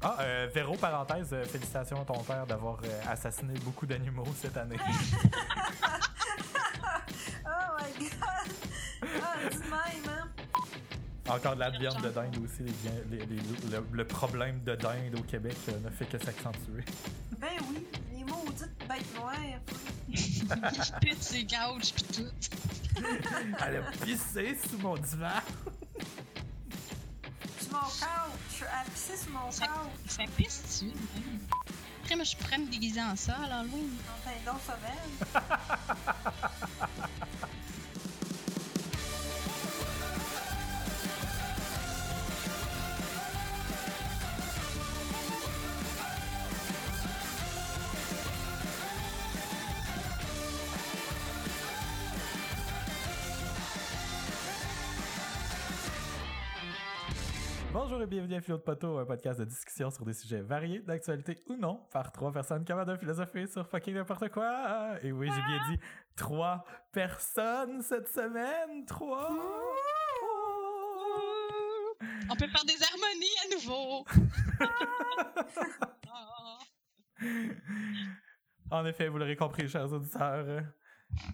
Ah, euh, Véro, parenthèse, euh, félicitations à ton père d'avoir euh, assassiné beaucoup d'animaux cette année. Oh my god! Ah, du même, hein? Encore de la viande de dinde aussi. les les- les- le, le problème de dinde au Québec euh, ne fait que s'accentuer. Ben oui, les maudites bêtes noires. Il pète ses couches pis tout. Elle a pissé sous mon divan. Sur mon couch! Elle a pissé sur mon Ça, couch! ça pisse dessus. Après, moi, je pourrais me déguiser en ça à l'Halloween. En. Bienvenue à Philo de Poteau, un podcast de discussion sur des sujets variés, d'actualité ou non, par trois personnes capables de philosopher sur fucking n'importe quoi. Et oui, j'ai bien dit trois personnes cette semaine. Trois. On peut faire des harmonies à nouveau. En effet, vous l'aurez compris, chers auditeurs, euh,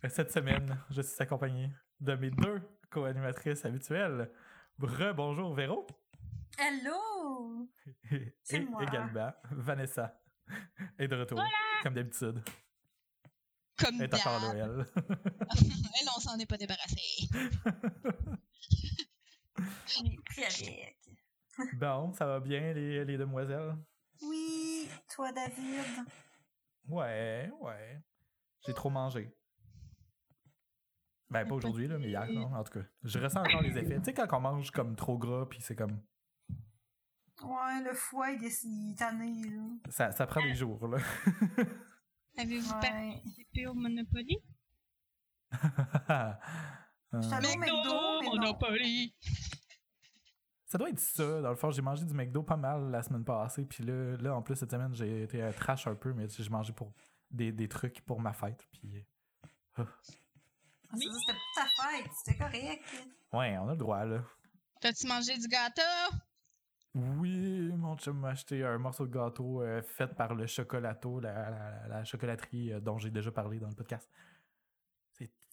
cette semaine, je suis accompagné de mes deux co-animatrices habituelles. Re-bonjour Véro Hello! et C'est moi. également Vanessa est de retour, comme d'habitude. Comme Elle est encore elle. Elle, on s'en est pas débarrassé. On est pris avec. bon, ça va bien, les, les demoiselles? Oui, toi, David? Ouais, ouais. J'ai trop mangé. Ben, pas aujourd'hui, là, mais hier, non, en tout cas. Je ressens encore les effets. Tu sais, quand on mange comme trop gras, puis c'est comme. Ouais, le foie, il est, il est tanné, là. Ça, ça prend des jours, là. Avez-vous Ouais. participé au Monopoly? Euh, J'étais allée au McDo, non. Monopoly! ça doit être ça. Dans le fond, j'ai mangé du McDo pas mal la semaine passée, puis là, là en plus, cette semaine, j'ai été trash un peu, mais j'ai mangé pour des, des trucs pour ma fête, puis. euh, Ah, ça, C'était pour ta fête, c'était correct. Ouais, on a le droit, là. T'as-tu mangé du gâteau? Oui, mon chum m'a acheté un morceau de gâteau euh, fait par le chocolato, la, la- la chocolaterie euh, dont j'ai déjà parlé dans le podcast.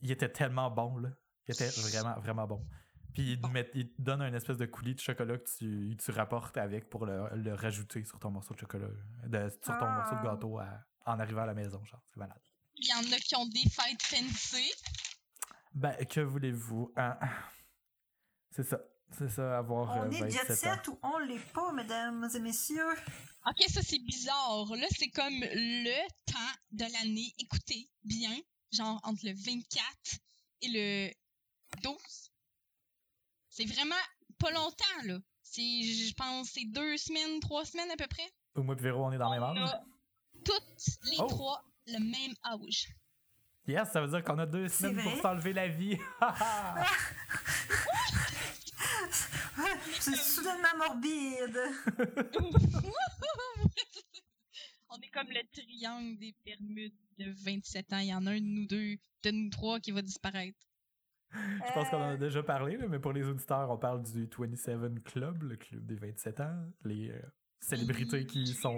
Il était tellement bon, là. Il était vraiment, vraiment bon. Puis il te, met- il te donne un espèce de coulis de chocolat que tu, tu rapportes avec pour le, le rajouter sur ton morceau de chocolat, de- sur ton Ah. morceau de gâteau à- en arrivant à la maison, genre. C'est malade. Il y en a qui ont des fêtes fancy. Ben, que voulez-vous? hein? C'est ça. C'est ça, avoir euh, On est jet 27 ans. set ou on l'est pas, mesdames et messieurs? Ok, ça c'est bizarre. Là, c'est comme le temps de l'année. Écoutez bien, genre entre le 24 et le 12. C'est vraiment pas longtemps, là. C'est, je pense, c'est deux semaines, trois semaines à peu près. Au mois de Véro, on est dans le même On âge. a toutes les Oh. trois le même âge. Yes, ça veut dire qu'on a deux semaines pour s'enlever la vie. C'est soudainement morbide. On est comme le triangle des Bermudes de 27 ans. Il y en a un de nous deux, de nous trois qui va disparaître. Je pense qu'on en a déjà parlé, là, mais pour les auditeurs, on parle du 27 Club, le club des 27 ans, les euh, célébrités qui sont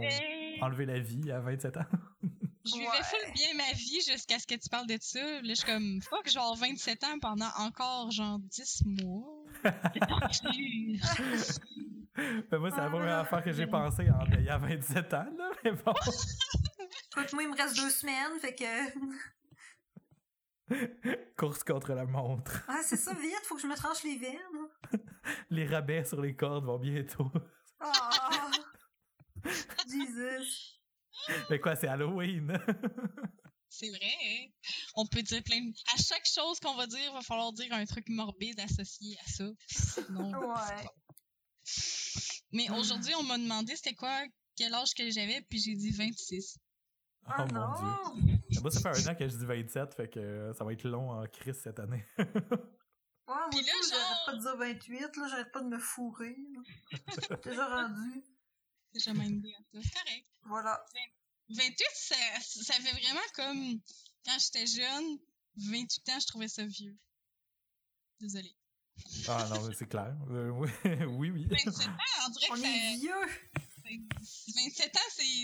enlevées la vie à 27 ans. Je vivais Ouais. full bien ma vie jusqu'à ce que tu parles de ça. Là, je suis comme, fuck, avoir 27 ans pendant encore, genre, 10 mois. C'est Ben, moi, c'est la Ah, première affaire que j'ai pensé en ayant 27 ans, là, mais bon. Écoute, moi, il me reste deux semaines, fait que. Course contre la montre. Ah, c'est ça, vite, faut que je me tranche les veines. Les rabais sur les cordes vont bientôt. Ah! Jesus. Mais quoi, c'est Halloween? C'est vrai, hein? On peut dire plein de... À chaque chose qu'on va dire, il va falloir dire un truc morbide associé à ça. Sinon, Ouais. Mais aujourd'hui, on m'a demandé c'était quoi, quel âge que j'avais, puis j'ai dit 26. oh Ah mon non! dieu. Moi, ça fait un an que je dis 27, fait que euh, ça va être long en crise cette année. Ouais, moi Puis là, aussi, genre- j'arrête pas de dire 28, là, j'arrête pas de me fourrer. là. Déjà rendu. C'est jamais une idée, C'est correct. Voilà. 28, ça, ça fait vraiment comme quand j'étais jeune, 28 ans, je trouvais ça vieux. Désolée. Ah non, c'est clair. Euh, oui, oui, oui. 27 ans, on dirait On que est vieux!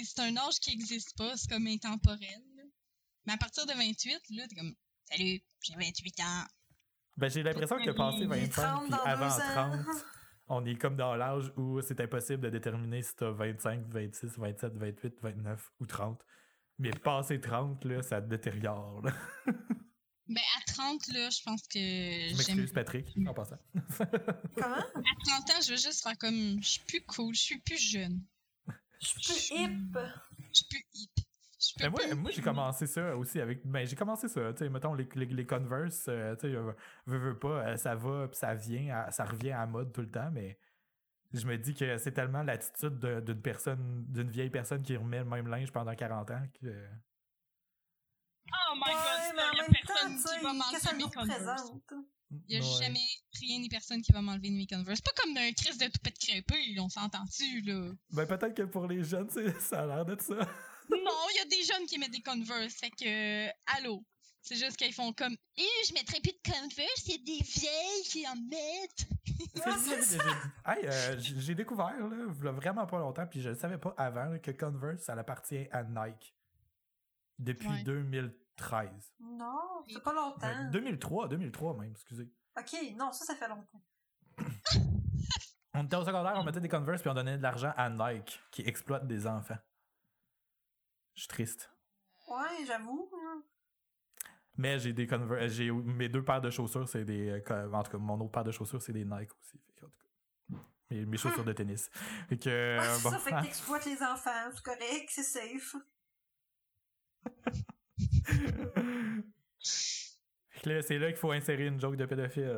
c'est un âge qui existe pas, c'est comme intemporel. là. Mais à partir de 28, là, t'es comme Salut, j'ai 28 ans. Ben, j'ai l'impression que passé Il est 25 30 puis avant deux ans. 30, on est comme dans l'âge où c'est impossible de déterminer si t'as 25, 26, 27, 28, 29 ou 30. Mais passé 30, là, ça te détériore. là. Ben, à 30, là, je pense que Je m'excuse, Patrick, en passant. Comment? À 30 ans, je veux juste faire comme. Je suis plus cool, je suis plus jeune. Je suis plus hip. Je suis plus hip. Je suis Ben, moi, moi j'ai commencé ça aussi avec. Ben, j'ai commencé ça. Tu sais, mettons, les, les, les Converse, euh, tu sais, euh, veux, veux pas, euh, ça va, puis ça vient, à- ça revient à la mode tout le temps, mais je me dis que c'est tellement l'attitude de- d'une personne, d'une vieille personne qui remet le même linge pendant 40 ans que. Oh my Ouais, god, il y a personne temps, qui va m'enlever mes Converse. Il y a Ouais. jamais rien ni personne qui va m'enlever de mes Converse. Pas comme d'un Chris de toupette crêpée, on s'entend-tu, là? Ben, peut-être que pour les jeunes, ça a l'air d'être ça. Non, il y a des jeunes qui mettent des Converse, fait que, euh, allô? C'est juste qu'ils font comme, eh, je mettrais plus de Converse, il y a des vieilles qui en mettent. Ah, Hey, euh, j'ai découvert, là, vraiment pas longtemps, puis je ne savais pas avant là, que Converse, ça appartient à Nike. Depuis Ouais. 2013. Non, c'est pas longtemps. 2003, 2003 même, excusez. Ok, non, ça, ça fait longtemps. On était au secondaire, on mettait des Converse puis on donnait de l'argent à Nike qui exploite des enfants. Je suis triste. Ouais, j'avoue. Hein. Mais j'ai des Converse, j'ai mes deux paires de chaussures, c'est des euh, en tout cas mon autre paire de chaussures c'est des Nike aussi. Fait que, en tout cas, mes, mes chaussures de tennis. Fait que Ouais, euh, bon. ça, fait que t'exploites les enfants, c'est correct, c'est safe. Fait que là, c'est là qu'il faut insérer une joke de pédophile.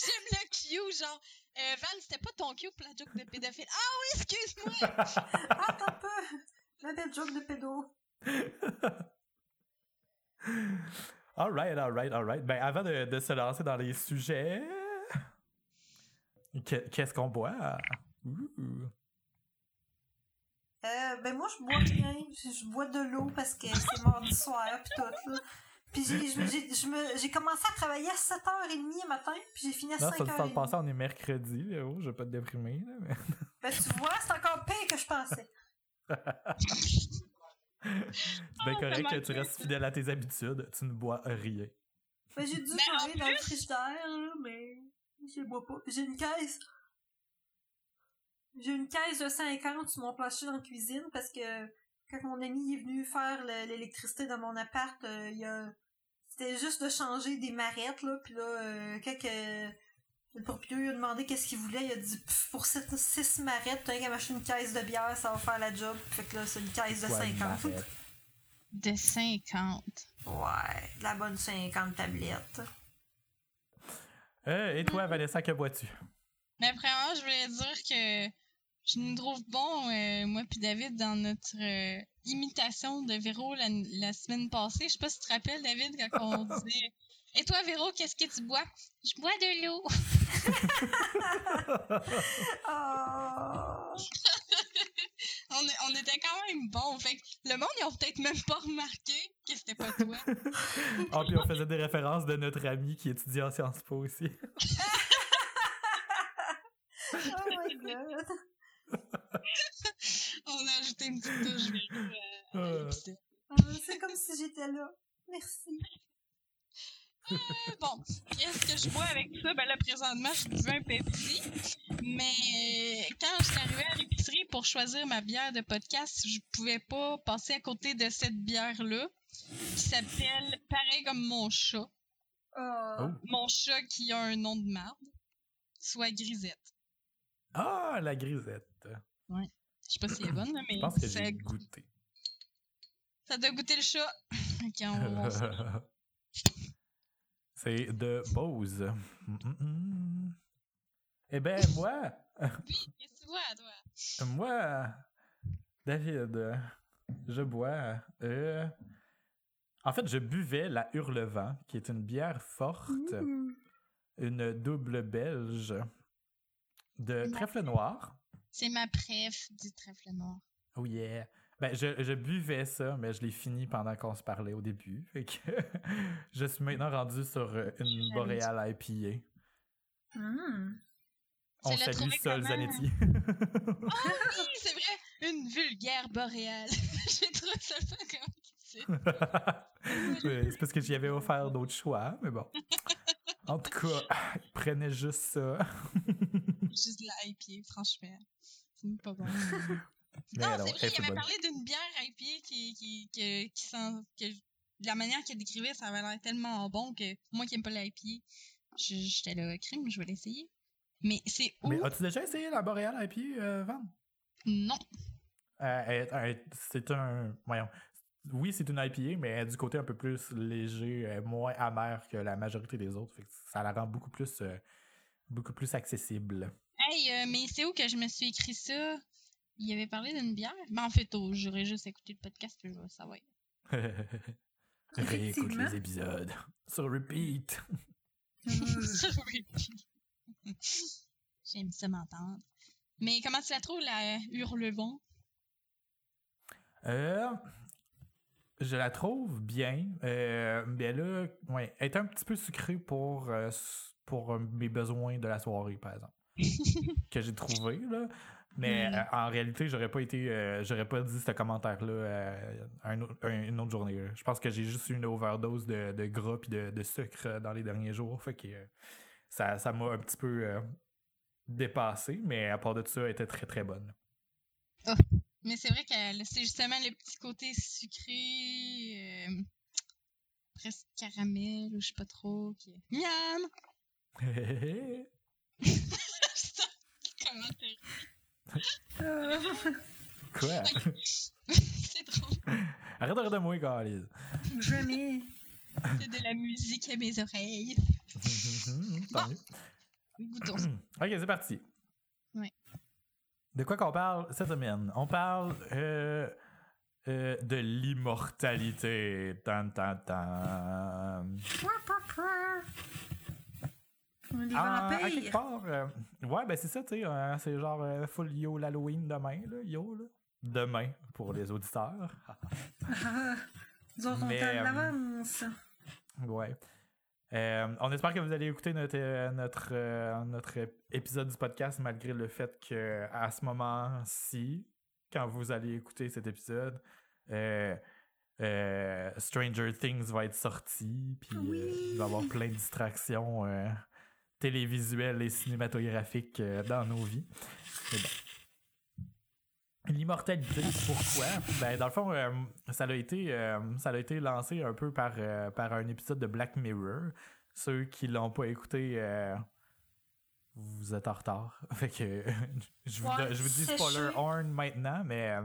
J'aime le cue, genre, euh, Val, c'était pas ton cue pour la joke de pédophile. Ah oui, excuse-moi! Attends un peu. La belle joke de pédo. alright, alright, alright. Ben, avant de, de se lancer dans les sujets, que- qu'est-ce qu'on boit? Ouh. Euh, ben moi, je bois rien. Je, bois de l'eau parce que c'est mardi soir pis tout, là. Puis j'ai, commencé à travailler à 7h30 le matin, puis j'ai fini à Non, ça 5h30. passé, on est mercredi, là. Oh, je vais pas te déprimer, là, mais- Ben tu vois, c'est encore pire que je pensais. C'est bien Oh, correct que tu restes fidèle à tes habitudes. Tu ne bois rien. Ben j'ai dû manger dans le frigidaire, là, mais je bois pas. J'ai une caisse. J'ai une caisse de 50 sur mon plancher dans la cuisine parce que quand mon ami est venu faire le- l'électricité dans mon appart, euh, y a c'était juste de changer des marettes là, puis là euh, quand le propriétaire lui a demandé qu'est-ce qu'il voulait, il a dit pour 6 marettes, t'as qu'à m'acheter une caisse de bière, ça va faire la job. Fait que là, c'est une caisse de Quoi, 50. Marette? De 50. Ouais, la bonne 50 tablettes. Euh, et toi, Vanessa, que bois-tu? Mais premièrement, je voulais dire que je nous trouve bon, euh, moi puis David, dans notre euh, imitation de Véro la, la semaine passée. Je sais pas si tu te rappelles, David, quand on disait Et toi, Véro, qu'est-ce que tu bois? Je bois de l'eau. Oh. On, était quand même bon. Fait que le monde, ils ont peut-être même pas remarqué que c'était pas toi. Ah, puis on faisait des références de notre ami qui étudie en Sciences Po aussi. Oh my god. on a ajouté une petite touche euh, à Euh. l'épisode. Ah, C'est comme si j'étais là. Merci. Bon, qu'est-ce que je bois avec ça? Ben là, présentement, je buvais un Pepsi. Mais euh, quand je suis arrivée à l'épicerie pour choisir ma bière de podcast, je pouvais pas passer à côté de cette bière-là, qui s'appelle pareil comme mon chat. Oh. Oh. Mon chat qui a un nom de marde, soit Grisette. Ah, la grisette. Je sais pas si elle est bonne, là, mais Je pense que j'ai goûté. ça doit goûter le chat. Ok, on- on. C'est de Bose. Mm, mm, mm. Eh ben, moi, Oui, qu'est-ce que tu vois, toi? moi, David, je bois. euh, En fait, je buvais la Hurlevent, qui est une bière forte, Mmh. une double belge de trèfle noir. C'est ma préf du trèfle noir. Oh yeah. Ben, je, je buvais ça, mais je l'ai fini pendant qu'on se parlait au début. Fait que je suis maintenant rendu sur euh, une boréale IPA. Mmh. On salue Sol? Zanetti. Oui, c'est vrai, une vulgaire boréale. J'ai trouvé ça fun comme c'est parce que j'y avais offert d'autres choix, mais bon. En tout cas, il prenait juste ça. Juste de la IPA, franchement. C'est pas bon. Mais non, c'est vrai, il avait parlé d'une bière IPA qui, qui, qui, qui sent. Que, la manière qu'il décrivait, ça avait l'air tellement bon que moi qui aime pas l'IPA, j'étais là, crime, je vais l'essayer. Mais c'est où? Mais as-tu déjà essayé la Boréal IPA, euh, Van? Non. Euh, c'est un. Voyons. Oui, c'est une IPA, mais elle est du côté un peu plus léger, euh, moins amer que la majorité des autres. Fait que ça la rend beaucoup plus, euh, beaucoup plus accessible. Hey, euh, mais c'est où que je me suis écrit ça? Il avait parlé d'une bière? Ben, en fait, oh, j'aurais juste écouté le podcast puis je vais savoir. Réécoute les épisodes. Sur repeat. Oui. J'aime ça m'entendre. Mais comment tu la trouves, la Hurlevent? Euh, je la trouve bien. Euh, mais là, ouais, elle est un petit peu sucrée pour, euh, pour euh, mes besoins de la soirée, par exemple. que j'ai trouvé, là. Mais Mm. euh, en réalité, j'aurais pas été. euh, j'aurais pas dit ce commentaire-là euh, un une autre journée. là. Je pense que j'ai juste eu une overdose de, de gras puis de, de sucre dans les derniers jours. Fait que ça ça m'a un petit peu dépassé, mais à part de ça, elle était très très bonne. Mais c'est vrai que c'est justement le petit côté sucré, euh, presque caramel, ou je sais pas trop. Qui... Miam! Comment t'es- Quoi? C'est drôle. Arrête de rire de moi, Carlis. Jamais. C'est de la musique à mes oreilles. Tant mieux. Goûtons. Ok, c'est parti. Ouais. De quoi qu'on parle cette semaine? On parle euh, euh, de l'immortalité. Tan, tan, tan. Des Ah, à quelque part, euh, ouais, ben c'est ça, tu sais, euh, c'est genre euh, full yo l'Halloween demain, là, yo, là. Demain, pour les auditeurs. Nous autres, on t'en euh, avance. Ouais. Euh, on espère que vous allez écouter notre, euh, notre, euh, notre épisode du podcast malgré le fait que à ce moment-ci, quand vous allez écouter cet épisode, Stranger Things va être sorti, puis il va y avoir plein de distractions télévisuelles et cinématographiques euh, dans nos vies. Bon. L'immortalité, pourquoi? Ben, dans le fond, euh, ça, a été, euh, ça a été lancé un peu par, euh, par un épisode de Black Mirror. Ceux qui l'ont pas écouté, vous êtes en retard. Fait que je vous, Ouais, je vous dis spoiler horn maintenant, mais,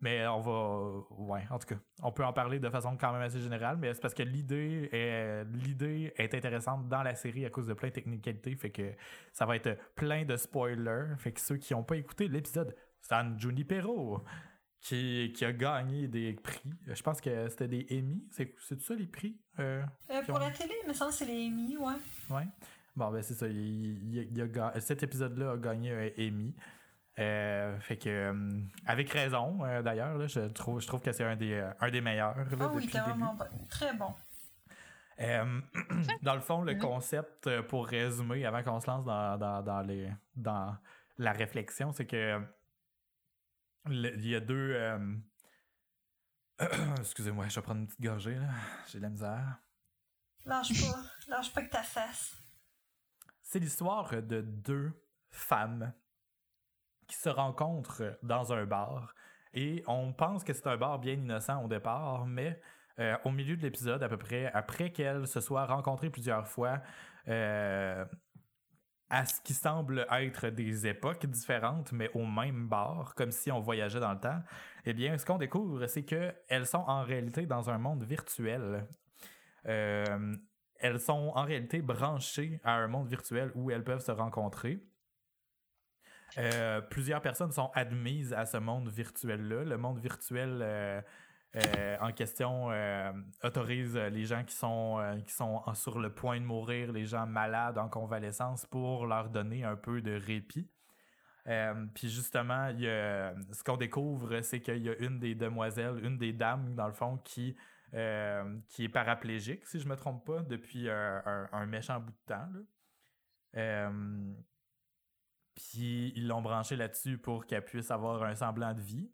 mais on va. Ouais, en tout cas, on peut en parler de façon quand même assez générale, mais c'est parce que l'idée est, l'idée est intéressante dans la série à cause de plein de technicalités. Fait que ça va être plein de spoilers. Fait que ceux qui n'ont pas écouté l'épisode, San Junipero, qui, qui a gagné des prix. Je pense que c'était des Emmy. C'est, c'est ça les prix? Euh, Euh, pour ont- la télé, il me semble que c'est les Emmy, ouais. Ouais. Bon, ben c'est ça. Il, il- il a ga- cet épisode-là a gagné un Emmy. Euh, fait que, euh, avec raison, euh, d'ailleurs, là, je trouve, je trouve que c'est un des, euh, un des meilleurs là, Ah oui, depuis t'es le début. vraiment bon. Très bon. Euh, dans le fond, le Mhm. concept, pour résumer, avant qu'on se lance dans, dans, dans les, dans la réflexion, c'est que le- il y a deux. euh, Excusez-moi, je vais prendre une petite gorgée, là. J'ai de la misère. Lâche pas. Lâche pas que ta face. C'est l'histoire de deux femmes qui se rencontrent dans un bar. Et on pense que c'est un bar bien innocent au départ, mais euh, au milieu de l'épisode, à peu près, après qu'elles se soient rencontrées plusieurs fois, euh, à ce qui semble être des époques différentes, mais au même bar, comme si on voyageait dans le temps, eh bien, ce qu'on découvre, c'est qu'elles sont en réalité dans un monde virtuel. Euh, elles sont en réalité branchées à un monde virtuel où elles peuvent se rencontrer. Euh, plusieurs personnes sont admises à ce monde virtuel-là. Le monde virtuel euh, euh, en question autorise les gens qui sont, qui sont sur le point de mourir, les gens malades en convalescence, pour leur donner un peu de répit. Puis justement, y ce qu'on découvre, c'est qu'il y a une des demoiselles, une des dames, dans le fond, qui, qui est paraplégique, si je me trompe pas, depuis un, un- méchant bout de temps. là. Puis ils l'ont branché là-dessus pour qu'elle puisse avoir un semblant de vie.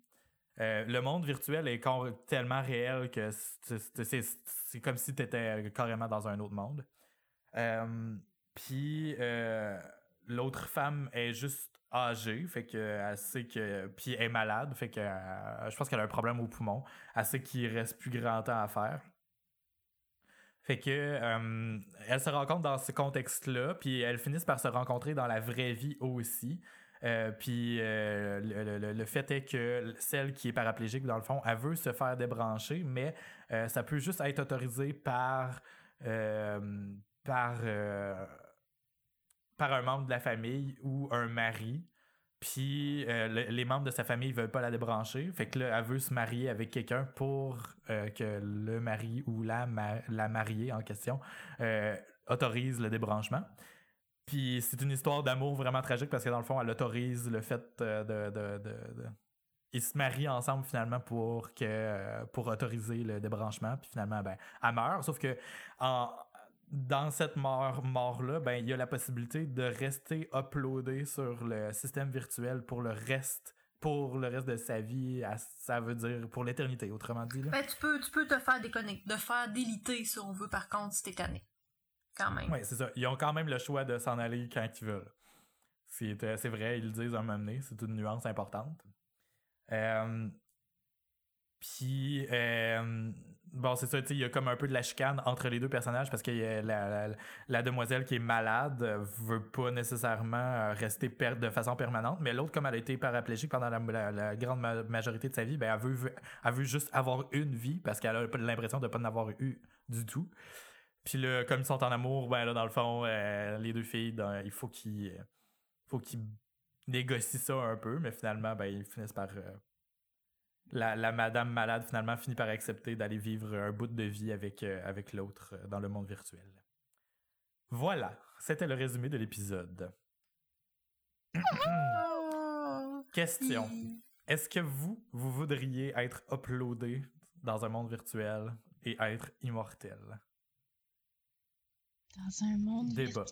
Euh, le monde virtuel est tellement réel que c'est comme si tu étais carrément dans un autre monde. Euh, puis euh, l'autre femme est juste âgée, fait que elle sait que puis est malade, fait que je pense qu'elle a un problème au poumon, elle sait qu'il reste plus grand temps à faire. Fait que elle se rencontre dans ce contexte-là, puis elles finissent par se rencontrer dans la vraie vie aussi. Euh, puis euh, le, fait est que celle qui est paraplégique, dans le fond, elle veut se faire débrancher, mais euh, ça peut juste être autorisé par, par, par un membre de la famille ou un mari. Puis les membres de sa famille veulent pas la débrancher. Fait que là, elle veut se marier avec quelqu'un pour que le mari ou la, la mariée en question autorise le débranchement. Puis c'est une histoire d'amour vraiment tragique parce que dans le fond, elle autorise le fait euh, de. de, ils se marient ensemble finalement pour que euh, pour autoriser le débranchement. Puis finalement, ben, elle meurt. Sauf que en, dans cette mort, mort-là, ben, il y a la possibilité de rester uploadé sur le système virtuel pour le reste pour le reste de sa vie, ça veut dire pour l'éternité, autrement dit. Là. Ben, tu peux, tu peux te faire déconnecter, de faire déliter si on veut, par contre, si t'es tanné quand même. Oui, c'est ça. Ils ont quand même le choix de s'en aller quand ils veulent. C'est, euh, vrai, ils le disent à un moment donné, c'est une nuance importante. Euh, puis, euh, bon, c'est ça, il y a comme un peu de la chicane entre les deux personnages parce que la, la, demoiselle qui est malade veut pas nécessairement rester perdre de façon permanente, mais l'autre, comme elle a été paraplégique pendant la, grande majorité de sa vie, ben, elle, veut, elle veut juste avoir une vie parce qu'elle a l'impression de pas en avoir eu du tout. Puis là, comme ils sont en amour, ben là, dans le fond, euh, les deux filles, il faut qu'ils euh, faut qu'ils négocient ça un peu, mais finalement, ben, ils finissent par. Euh, la, madame malade, finalement, finit par accepter d'aller vivre un bout de vie avec, avec l'autre dans le monde virtuel. Voilà, c'était le résumé de l'épisode. Question. Est-ce que vous, vous voudriez être uploadé dans un monde virtuel et être immortel? Dans un monde. Débat.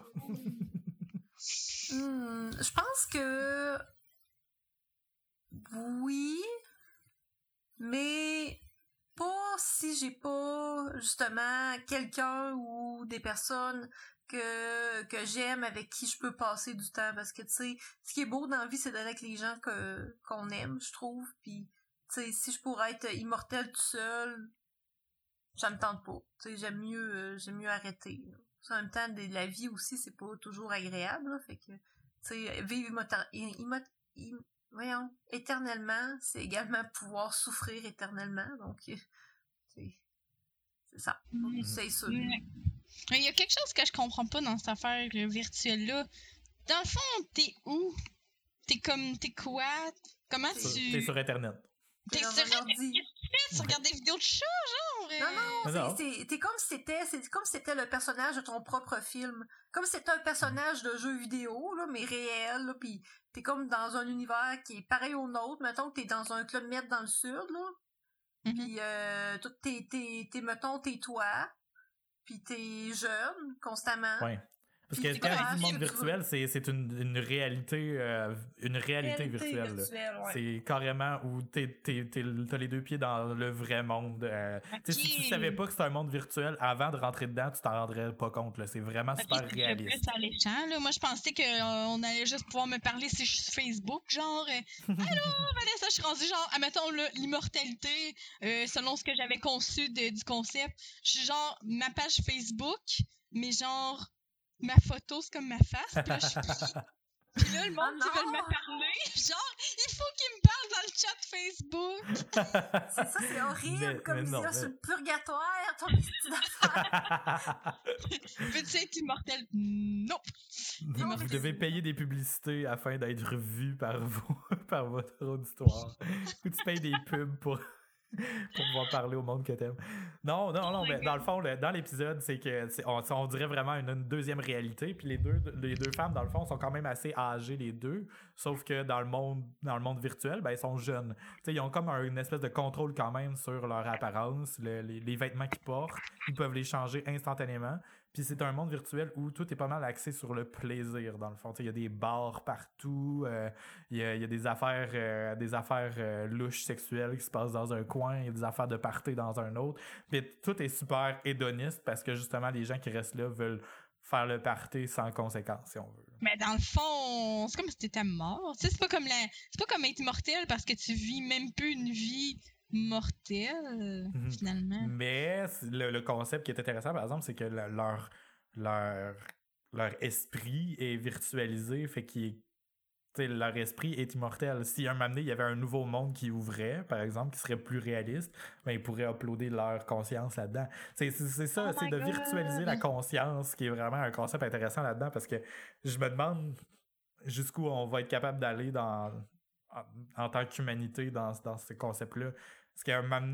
Hmm, je pense que. Oui. Mais pas si j'ai pas justement quelqu'un ou des personnes que, que j'aime avec qui je peux passer du temps. Parce que tu sais ce qui est beau dans la vie c'est d'être avec les gens que qu'on aime je trouve. Puis tu sais si je pourrais être immortel tout seul ça me tente pas. Tu sais j'aime mieux euh, j'aime mieux arrêter en même temps, la vie aussi, c'est pas toujours agréable. fait que, tu sais, vivre voyons, éternellement, c'est également pouvoir souffrir éternellement. Donc, c'est ça. Mm. C'est ça. Mm. Il y a quelque chose que je comprends pas dans cette affaire virtuelle-là. Dans le fond, t'es où? T'es comme, t'es quoi? Comment tu... T'es sur Internet. T'es sur Internet? Tu regardes des vidéos de chat, genre? Non, non, t'es comme si c'était, c'est comme si c'était le personnage de ton propre film. Comme si c'était un personnage de jeu vidéo, là, mais réel, là, pis t'es comme dans un univers qui est pareil au nôtre. Mettons que t'es dans un club med dans le sud, là. Mm-hmm. Puis, euh, t'es, t'es, t'es, mettons, t'es toi. Puis t'es jeune, constamment. Ouais. Parce que quand je dis monde virtuel, c'est une, une réalité euh, une réalité, virtuelle. C'est carrément où t'as les deux pieds dans le vrai monde. Euh, si tu savais pas que c'était un monde virtuel, avant de rentrer dedans, tu t'en rendrais pas compte. C'est vraiment super réaliste. Là. Moi, je pensais qu'on allait juste pouvoir me parler si je suis Facebook, genre euh, Allô, Vanessa, je suis rendue genre, admettons l'immortalité, selon ce que j'avais conçu du concept. Je suis genre ma page Facebook, mais genre ma photo, c'est comme ma face. Puis là, je suis Puis là, le monde qui veut me parler, genre, il faut qu'il me parle dans le chat Facebook. c'est ça, c'est horrible, comme si c'est le purgatoire, ton d'affaires. Veux-tu être immortel? Non. non vous devez payer des publicités afin d'être vu par vous, par votre auditoire. Ou tu payes des pubs pour pour pouvoir parler au monde que t'aimes. Non, non, non, mais dans le fond, dans l'épisode, c'est que on, dirait vraiment une, deuxième réalité. Puis les deux, les deux femmes, dans le fond, sont quand même assez âgées les deux. Sauf que dans le monde, dans le monde virtuel, ben, ils sont jeunes. ils ont comme une espèce de contrôle quand même sur leur apparence, les, vêtements qu'ils portent. Ils peuvent les changer instantanément. Puis c'est un monde virtuel où tout est pas mal axé sur le plaisir, dans le fond. Il y a des bars partout, euh, il y, a, y, a, des affaires, euh, des affaires euh, louches sexuelles qui se passent dans un coin, il y a des affaires de party dans un autre. Puis tout est super hédoniste parce que justement, les gens qui restent là veulent faire le party sans conséquence, si on veut. Mais dans le fond, c'est comme si t'étais mort. C'est pas c'est pas comme être immortel parce que tu vis même plus une vie mortelle, Mhm. finalement. Mais le, le concept qui est intéressant, par exemple, c'est que le- leur, leur, leur esprit est virtualisé, fait qu'il leur esprit est immortel. Si un moment donné, il y avait un nouveau monde qui ouvrait, par exemple, qui serait plus réaliste, ben, ils pourraient uploader leur conscience là-dedans. C'est ça, Oh c'est de God! virtualiser la conscience, qui est vraiment un concept intéressant là-dedans, parce que je me demande jusqu'où on va être capable d'aller dans en, en tant qu'humanité dans, dans ce concept-là.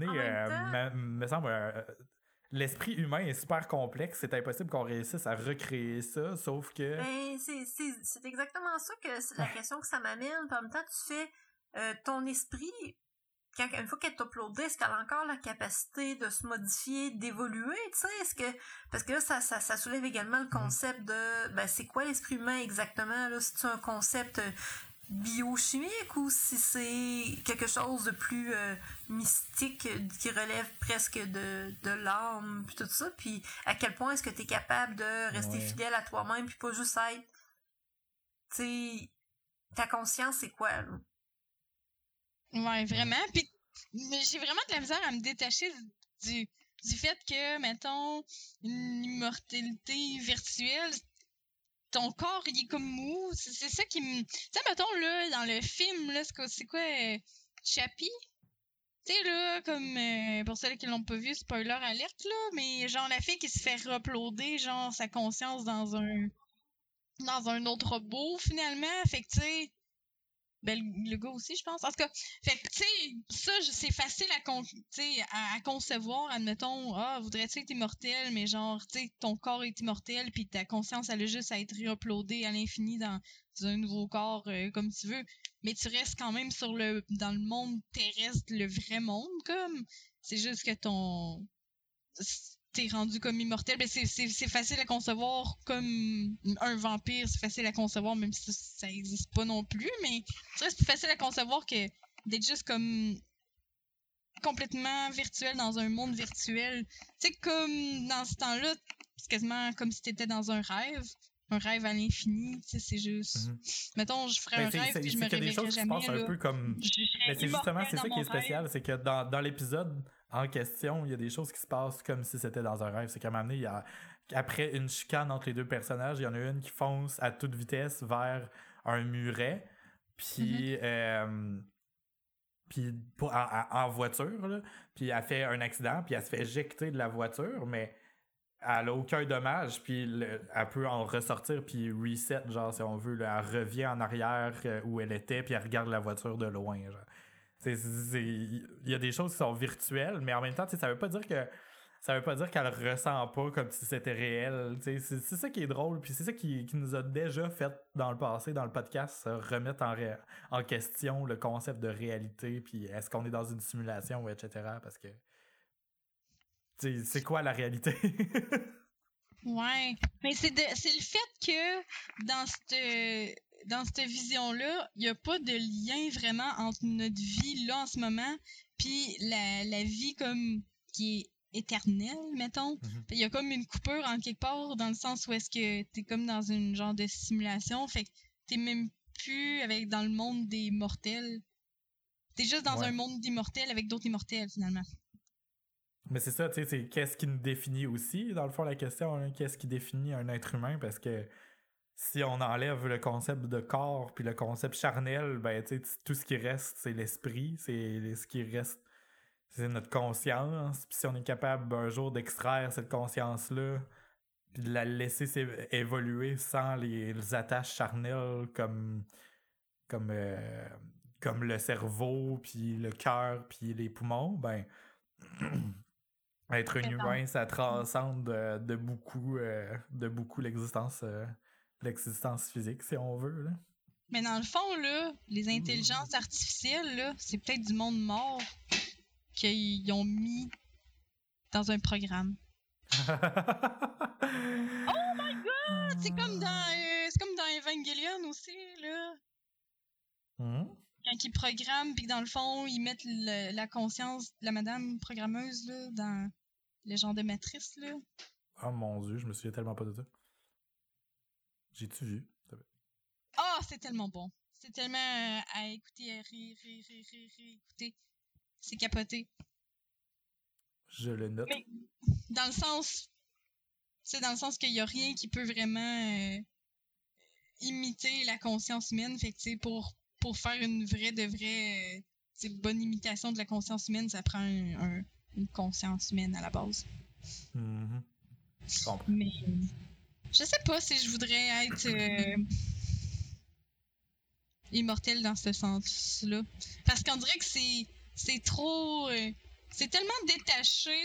En même euh, temps- me, me semble, euh, l'esprit humain est super complexe. C'est impossible qu'on réussisse à recréer ça, sauf que... Ben, c'est- c'est c'est exactement ça que c'est la question que ça m'amène. En même temps, tu fais euh, ton esprit, quand, une fois qu'elle est uploadée, est-ce qu'elle a encore la capacité de se modifier, d'évoluer, tu sais? Est-ce que, parce que là, ça, ça, ça soulève également le concept de, ben, c'est quoi l'esprit humain exactement, là? C'est-tu un concept biochimique ou si c'est quelque chose de plus euh, mystique qui relève presque de, de l'âme puis tout ça puis à quel point est-ce que tu es capable de rester Ouais. fidèle à toi-même puis pas juste être tu sais ta conscience c'est quoi là? Ouais, vraiment. Puis mais j'ai vraiment de la misère à me détacher du, du fait que, mettons, une immortalité virtuelle, ton corps, il est comme mou. C'est ça qui me... Tu sais, mettons, là, dans le film, là, c'est quoi, euh, Chappie? Tu sais, là, comme, euh, pour celles qui l'ont pas vu, spoiler alerte, là, mais genre, la fille qui se fait uploader, genre, sa conscience dans un... dans un autre robot, finalement. Fait que, tu sais... Le, le gars aussi, je pense. En tout cas, tu sais, ça, c'est facile à, con- à, concevoir. Admettons, ah, voudrais-tu être immortel, mais genre, tu sais, ton corps est immortel, puis ta conscience, elle a juste à être réuploadée à l'infini dans, dans un nouveau corps, euh, comme tu veux. Mais tu restes quand même sur le, dans le monde terrestre, le vrai monde, comme. C'est juste que ton, t'es rendu comme immortel. Ben, c'est, c'est, c'est facile à concevoir comme un vampire, c'est facile à concevoir, même si ça, ça existe pas non plus, mais c'est plus facile à concevoir que d'être juste comme complètement virtuel dans un monde virtuel. Tu sais, comme dans ce temps-là, c'est quasiment comme si t'étais dans un rêve. Un rêve à l'infini, tu sais, c'est juste... Mhm. Mettons, je ferais Ben, un c'est- rêve c'est- puis je c'est me réveillerais jamais, passent un peu comme... Mais c'est justement, c'est ça qui est spécial, c'est que dans, dans l'épisode en question, il y a des choses qui se passent comme si c'était dans un rêve. C'est moment donné, il y a, après une chicane entre les deux personnages, il y en a une qui fonce à toute vitesse vers un muret, puis... Mm-hmm. euh, puis en, voiture, là, puis elle fait un accident, puis elle se fait éjecter de la voiture, mais elle a aucun dommage, puis le- elle peut en ressortir, puis reset, genre, si on veut, là, elle revient en arrière euh, où elle était, puis elle regarde la voiture de loin, genre. Il y a des choses qui sont virtuelles, mais en même temps, ça veut pas dire que ça veut pas dire qu'elle ressent pas comme si c'était réel. C'est ça qui est drôle, puis c'est ça qui, qui nous a déjà fait dans le passé, dans le podcast, remettre en, en question le concept de réalité, puis est-ce qu'on est dans une simulation, etc. Parce que c'est quoi la réalité? Ouais. Mais c'est le fait que dans cette dans cette vision-là, il n'y a pas de lien vraiment entre notre vie là en ce moment puis la, la vie comme qui est éternelle, mettons. Mhm. Il y a comme une coupure en quelque part dans le sens où est-ce que t'es comme dans une genre de simulation, fait que t'es même plus avec dans le monde des mortels. T'es juste dans Ouais. un monde d'immortels avec d'autres immortels finalement. Mais c'est ça, tu sais, c'est qu'est-ce qui nous définit aussi, dans le fond, la question, hein, qu'est-ce qui définit un être humain, parce que si on enlève le concept de corps puis le concept charnel, ben, tout ce qui reste, c'est l'esprit, c'est ce qui reste, c'est notre conscience, puis si on est capable un jour d'extraire cette conscience-là, puis de la laisser évoluer sans les, les attaches charnelles comme, comme, euh, comme le cerveau, puis le cœur, puis les poumons, ben... Être un humain, ça transcende de, de beaucoup, euh, de beaucoup l'existence, euh, l'existence physique, si on veut. Là. Mais dans le fond, là, les intelligences artificielles, là, c'est peut-être du monde mort qu'ils ont mis dans un programme. oh my god! C'est comme dans, euh, c'est comme dans Evangelion aussi, là. Hmm? Quand ils programment, puis que dans le fond, ils mettent le- la conscience de la madame programmeuse, là, dans le genre de matrice, là. Oh mon dieu, je me souviens tellement pas de ça. J'ai-tu vu? Ah, c'est tellement bon. C'est tellement euh, à écouter, à ré, ré, ré, ré, réécouter. C'est capoté. Je le note. Mais- Dans le sens. C'est dans le sens qu'il y a rien qui peut vraiment euh, imiter la conscience humaine. Fait que, tu sais, pour, pour faire une vraie de vraie euh, tu sais, bonne imitation de la conscience humaine, ça prend un- un- une conscience humaine à la base. Mhm. Je comprends. Mais je sais pas si je voudrais être euh, immortel dans ce sens-là. Parce qu'on dirait que c'est trop. euh, c'est tellement détaché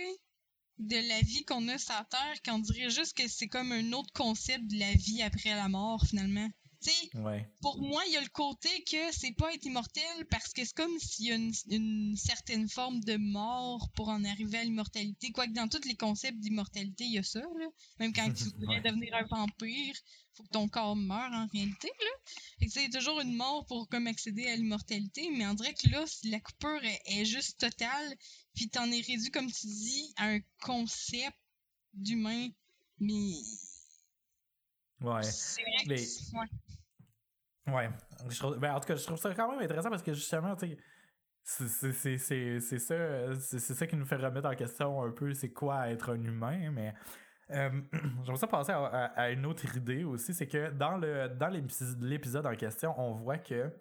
de la vie qu'on a sur Terre qu'on dirait juste que c'est comme un autre concept de la vie après la mort, finalement. Tu sais, Ouais. pour moi, il y a le côté que c'est pas être immortel parce que c'est comme s'il y a une, une certaine forme de mort pour en arriver à l'immortalité. Quoique dans tous les concepts d'immortalité, il y a ça. Là. Même quand tu voudrais devenir un vampire, faut que ton corps meure en réalité. Là. C'est toujours une mort pour comme accéder à l'immortalité. Mais on dirait que là, la coupure est, est juste totale. Puis t'en es réduit, comme tu dis, à un concept d'humain. Mais Ouais. c'est vrai que... Mais- ouais. Ouais. Je ben, en tout cas, je trouve ça quand même intéressant parce que justement, tu sais, c'est- ça, qui nous fait remettre en question un peu c'est quoi être un humain, mais euh, j'aimerais ça passer à, à- une autre idée aussi, c'est que dans le dans l'épis- l'épisode en question, on voit que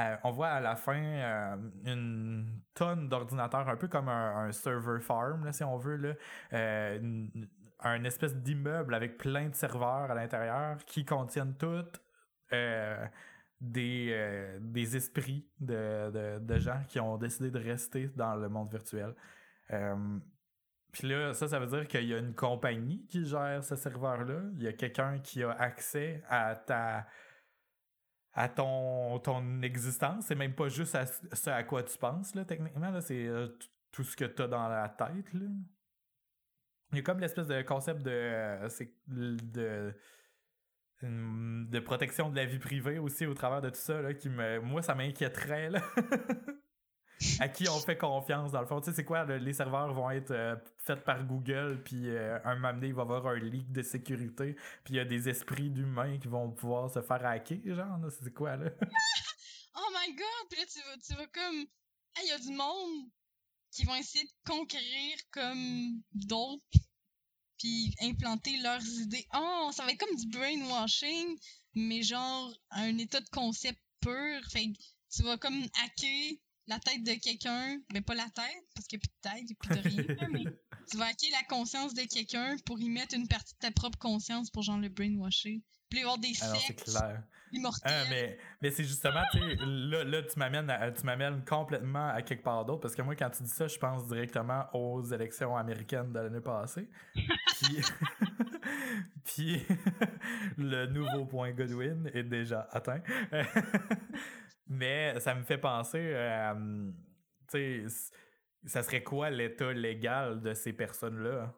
euh, on voit à la fin euh, une tonne d'ordinateurs, un peu comme un, un server farm, là, si on veut, là, euh, une- un espèce d'immeuble avec plein de serveurs à l'intérieur qui contiennent toutes euh, des, euh, des esprits de, de, de gens qui ont décidé de rester dans le monde virtuel. Euh, Puis là, ça, ça veut dire qu'il y a une compagnie qui gère ce serveur-là. Il y a quelqu'un qui a accès à ta à ton, ton existence. C'est même pas juste à ce à quoi tu penses, là, techniquement. Là. C'est tout ce que tu as dans la tête. Là. Il y a comme l'espèce de concept de, de, de protection de la vie privée aussi au travers de tout ça, là, qui me, moi, ça m'inquiéterait. là. à qui on fait confiance, dans le fond. Tu sais, c'est quoi, les serveurs vont être euh, faits par Google, puis euh, un moment donné, il va y avoir un leak de sécurité, puis il y a des esprits d'humains qui vont pouvoir se faire hacker, genre, c'est quoi, là? Oh my god! Puis là, tu vas, tu vas comme. Ah, il y a du monde qui vont essayer de conquérir comme d'autres, puis implanter leurs idées. Oh, ça va être comme du brainwashing, mais genre un état de concept pur. Fait que tu vas comme hacker la tête de quelqu'un, mais pas la tête, parce qu'il n'y a plus de tête, il n'y a plus de rien, mais tu vas hacker la conscience de quelqu'un pour y mettre une partie de ta propre conscience pour genre le brainwasher. Puis il va y avoir des Alors, c'est sectes clair. Ah, mais, mais c'est justement, tu sais, là, là, tu m'amènes complètement à quelque part d'autre, parce que moi, quand tu dis ça, je pense directement aux élections américaines de l'année passée. Puis, puis le nouveau point Godwin est déjà atteint. mais ça me fait penser, euh, tu sais, ça serait quoi l'état légal de ces personnes-là?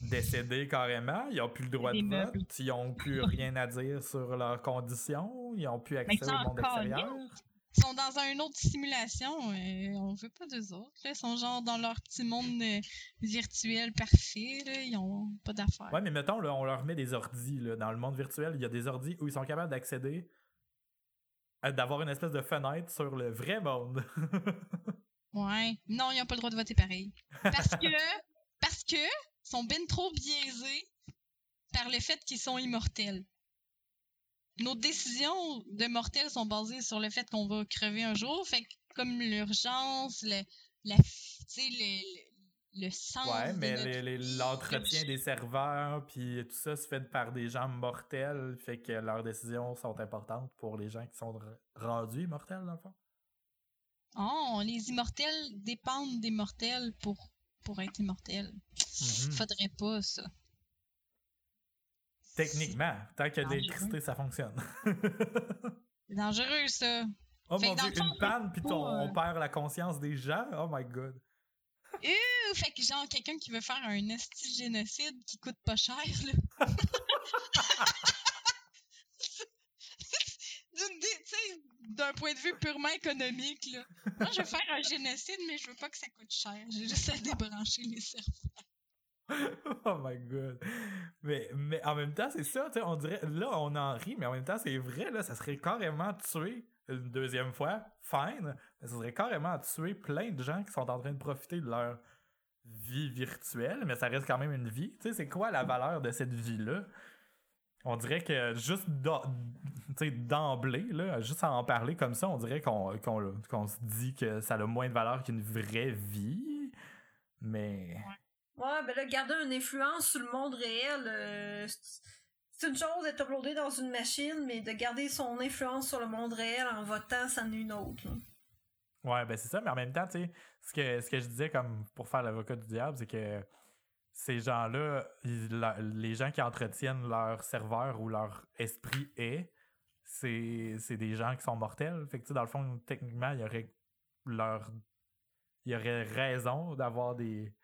Décédés carrément, ils n'ont plus le droit de meubles. vote, ils n'ont plus rien à dire sur leurs conditions, ils n'ont plus accès au monde extérieur. Ils sont dans une autre simulation. euh, on veut pas d'eux autres. Là. Ils sont genre dans leur petit monde euh, virtuel parfait. Là. Ils ont pas d'affaires. Ouais, mais mettons, là, on leur met des ordis. Là. Dans le monde virtuel, il y a des ordis où ils sont capables d'accéder, d'avoir une espèce de fenêtre sur le vrai monde. Ouais. Non, ils ont pas le droit de voter pareil. Parce que, parce que, sont ben trop biaisés par le fait qu'ils sont immortels. Nos décisions de mortels sont basées sur le fait qu'on va crever un jour. Fait que, comme l'urgence, le, la, le, le, sens. ouais, mais l'entretien le- des serveurs, puis tout ça se fait par des gens mortels, fait que leurs décisions sont importantes pour les gens qui sont rendus mortels, dans le fond. Oh, les immortels dépendent des mortels pour, pour être immortels. Mhm. Faudrait pas ça. Techniquement, tant qu'il y a de l'électricité, ça fonctionne. C'est dangereux, ça. oh Fait mon dieu, une panne, puis ton- faut, euh, on perd la conscience des gens? Oh my god. Euh, fait que genre quelqu'un qui veut faire un esti génocide qui coûte pas cher, là. D'une dé- tu sais, D'un point de vue purement économique, là. Moi, je veux faire un génocide, mais je veux pas que ça coûte cher. J'ai juste à débrancher les serveurs. oh my god. Mais, mais en même temps, c'est ça, tu sais, on dirait, là, on en rit, mais en même temps, c'est vrai, là, ça serait carrément tuer une deuxième fois, fine, mais ça serait carrément tuer plein de gens qui sont en train de profiter de leur vie virtuelle, mais ça reste quand même une vie. Tu sais, c'est quoi la valeur de cette vie-là? On dirait que juste d'emblée, juste à en parler comme ça, on dirait qu'on se dit que ça a moins de valeur qu'une vraie vie. Mais. Ouais, ben là, garder une influence sur le monde réel, euh, c'est- une chose d'être uploadé dans une machine, mais de garder son influence sur le monde réel en votant, ça en est une autre. là. Ouais, ben c'est ça, mais en même temps, tu sais, ce que, ce que je disais comme pour faire l'avocat du diable, c'est que ces gens-là, les gens qui entretiennent leur serveur ou leur esprit est, c'est des gens qui sont mortels. Fait que, dans le fond, techniquement, il y aurait leur. Il y aurait raison d'avoir des,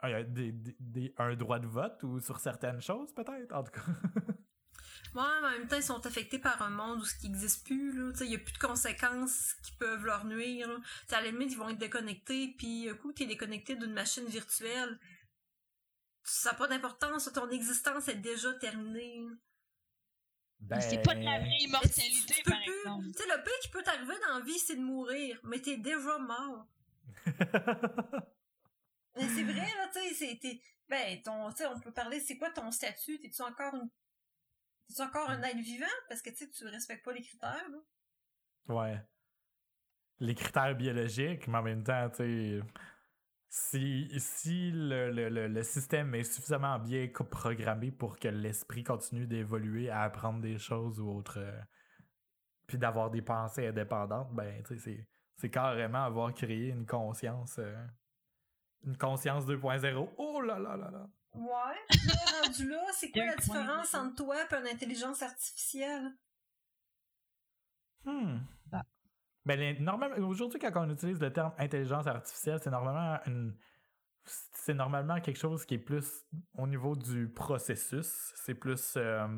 un, des, des- un droit de vote ou sur certaines choses, peut-être, en tout cas. Ouais, mais en même temps, ils sont affectés par un monde où ce qui n'existe plus, là. Il n'y a plus de conséquences qui peuvent leur nuire, à la limite, ils vont être déconnectés, puis un coup, t'es déconnecté d'une machine virtuelle. Ça n'a pas d'importance, ton existence est déjà terminée. Ben, Mais c'est pas de la vraie Mais tu- immortalité, tu peux par plus- exemple. Tu sais, le pire qui peut t'arriver dans la vie, c'est de mourir, mais t'es déjà mort. Mais c'est vrai, là, tu sais, ben, ton, tu sais, on peut parler, c'est quoi ton statut? T'es-tu encore une, t'es-tu encore un être vivant? Parce que, tu sais, tu respectes pas les critères, là. Ouais. Les critères biologiques, mais en même temps, tu sais, si, si le, le, le, le système est suffisamment bien programmé pour que l'esprit continue d'évoluer, à apprendre des choses ou autre, euh, puis d'avoir des pensées indépendantes, ben, tu sais, c'est, c'est carrément avoir créé une conscience, euh, une conscience 2.0. Oh là là là là! Ouais. Rendu là, c'est quoi la différence entre toi et une intelligence artificielle? Hmm. Ben, normalement, aujourd'hui, quand on utilise le terme intelligence artificielle, c'est normalement une. C'est normalement quelque chose qui est plus au niveau du processus. C'est plus euh,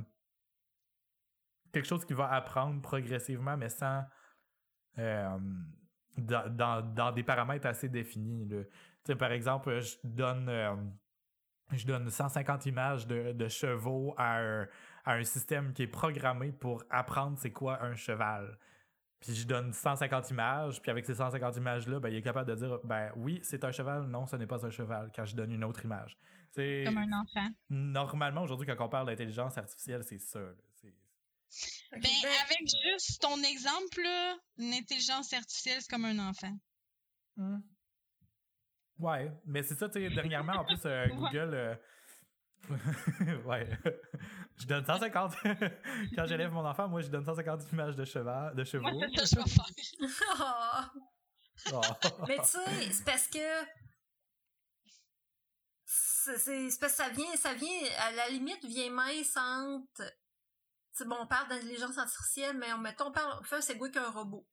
quelque chose qui va apprendre progressivement, mais sans. euh, dans, dans, des paramètres assez définis. par exemple, je donne. euh, je donne 150 images de, de chevaux à à un système qui est programmé pour apprendre c'est quoi un cheval. Puis je donne 150 images, puis avec ces 150 images-là, ben, il est capable de dire ben oui, c'est un cheval, non, ce n'est pas un cheval, quand je donne une autre image. C'est Comme un enfant. Normalement, aujourd'hui, quand on parle d'intelligence artificielle, c'est ça. là. C'est- Ben, ben, avec juste ton exemple, là, une intelligence artificielle, c'est comme un enfant. Ouais, mais c'est ça, tu sais, dernièrement, en plus, euh, Google. euh, ouais. je donne 150. Quand j'élève mon enfant, moi, je donne 150 images de, cheval, de chevaux. Moi, c'est ça que je vais faire. Oh. Mais tu sais, c'est parce que. C'est parce que ça vient, ça vient, à la limite, vient mince entre. C'est bon, on parle d'intelligence artificielle, mais on, mettons, on parle, on fait un segway qu'un robot.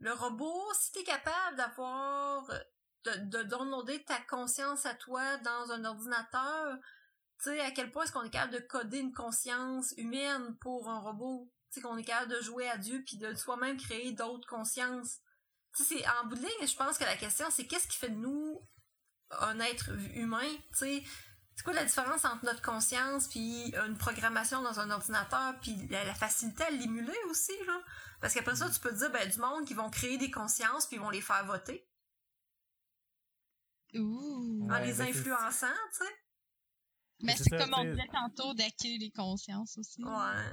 Le robot, si t'es capable d'avoir. De, de ta conscience à toi dans un ordinateur, tu sais, à quel point est-ce qu'on est capable de coder une conscience humaine pour un robot? Tu sais, qu'on est capable de jouer à Dieu puis de soi-même créer d'autres consciences. Tu sais, en bout de ligne, je pense que la question, c'est qu'est-ce qui fait de nous un être humain, tu sais? C'est quoi la différence entre notre conscience puis une programmation dans un ordinateur puis la, facilité à l'émuler aussi? Parce qu'après ça, tu peux te dire, ben, du monde qui vont créer des consciences puis ils vont les faire voter Ouh. en Ouais, les ben, influençant, tu sais? Mais c'est comme on disait tantôt d'acquérir les consciences aussi. Ouais.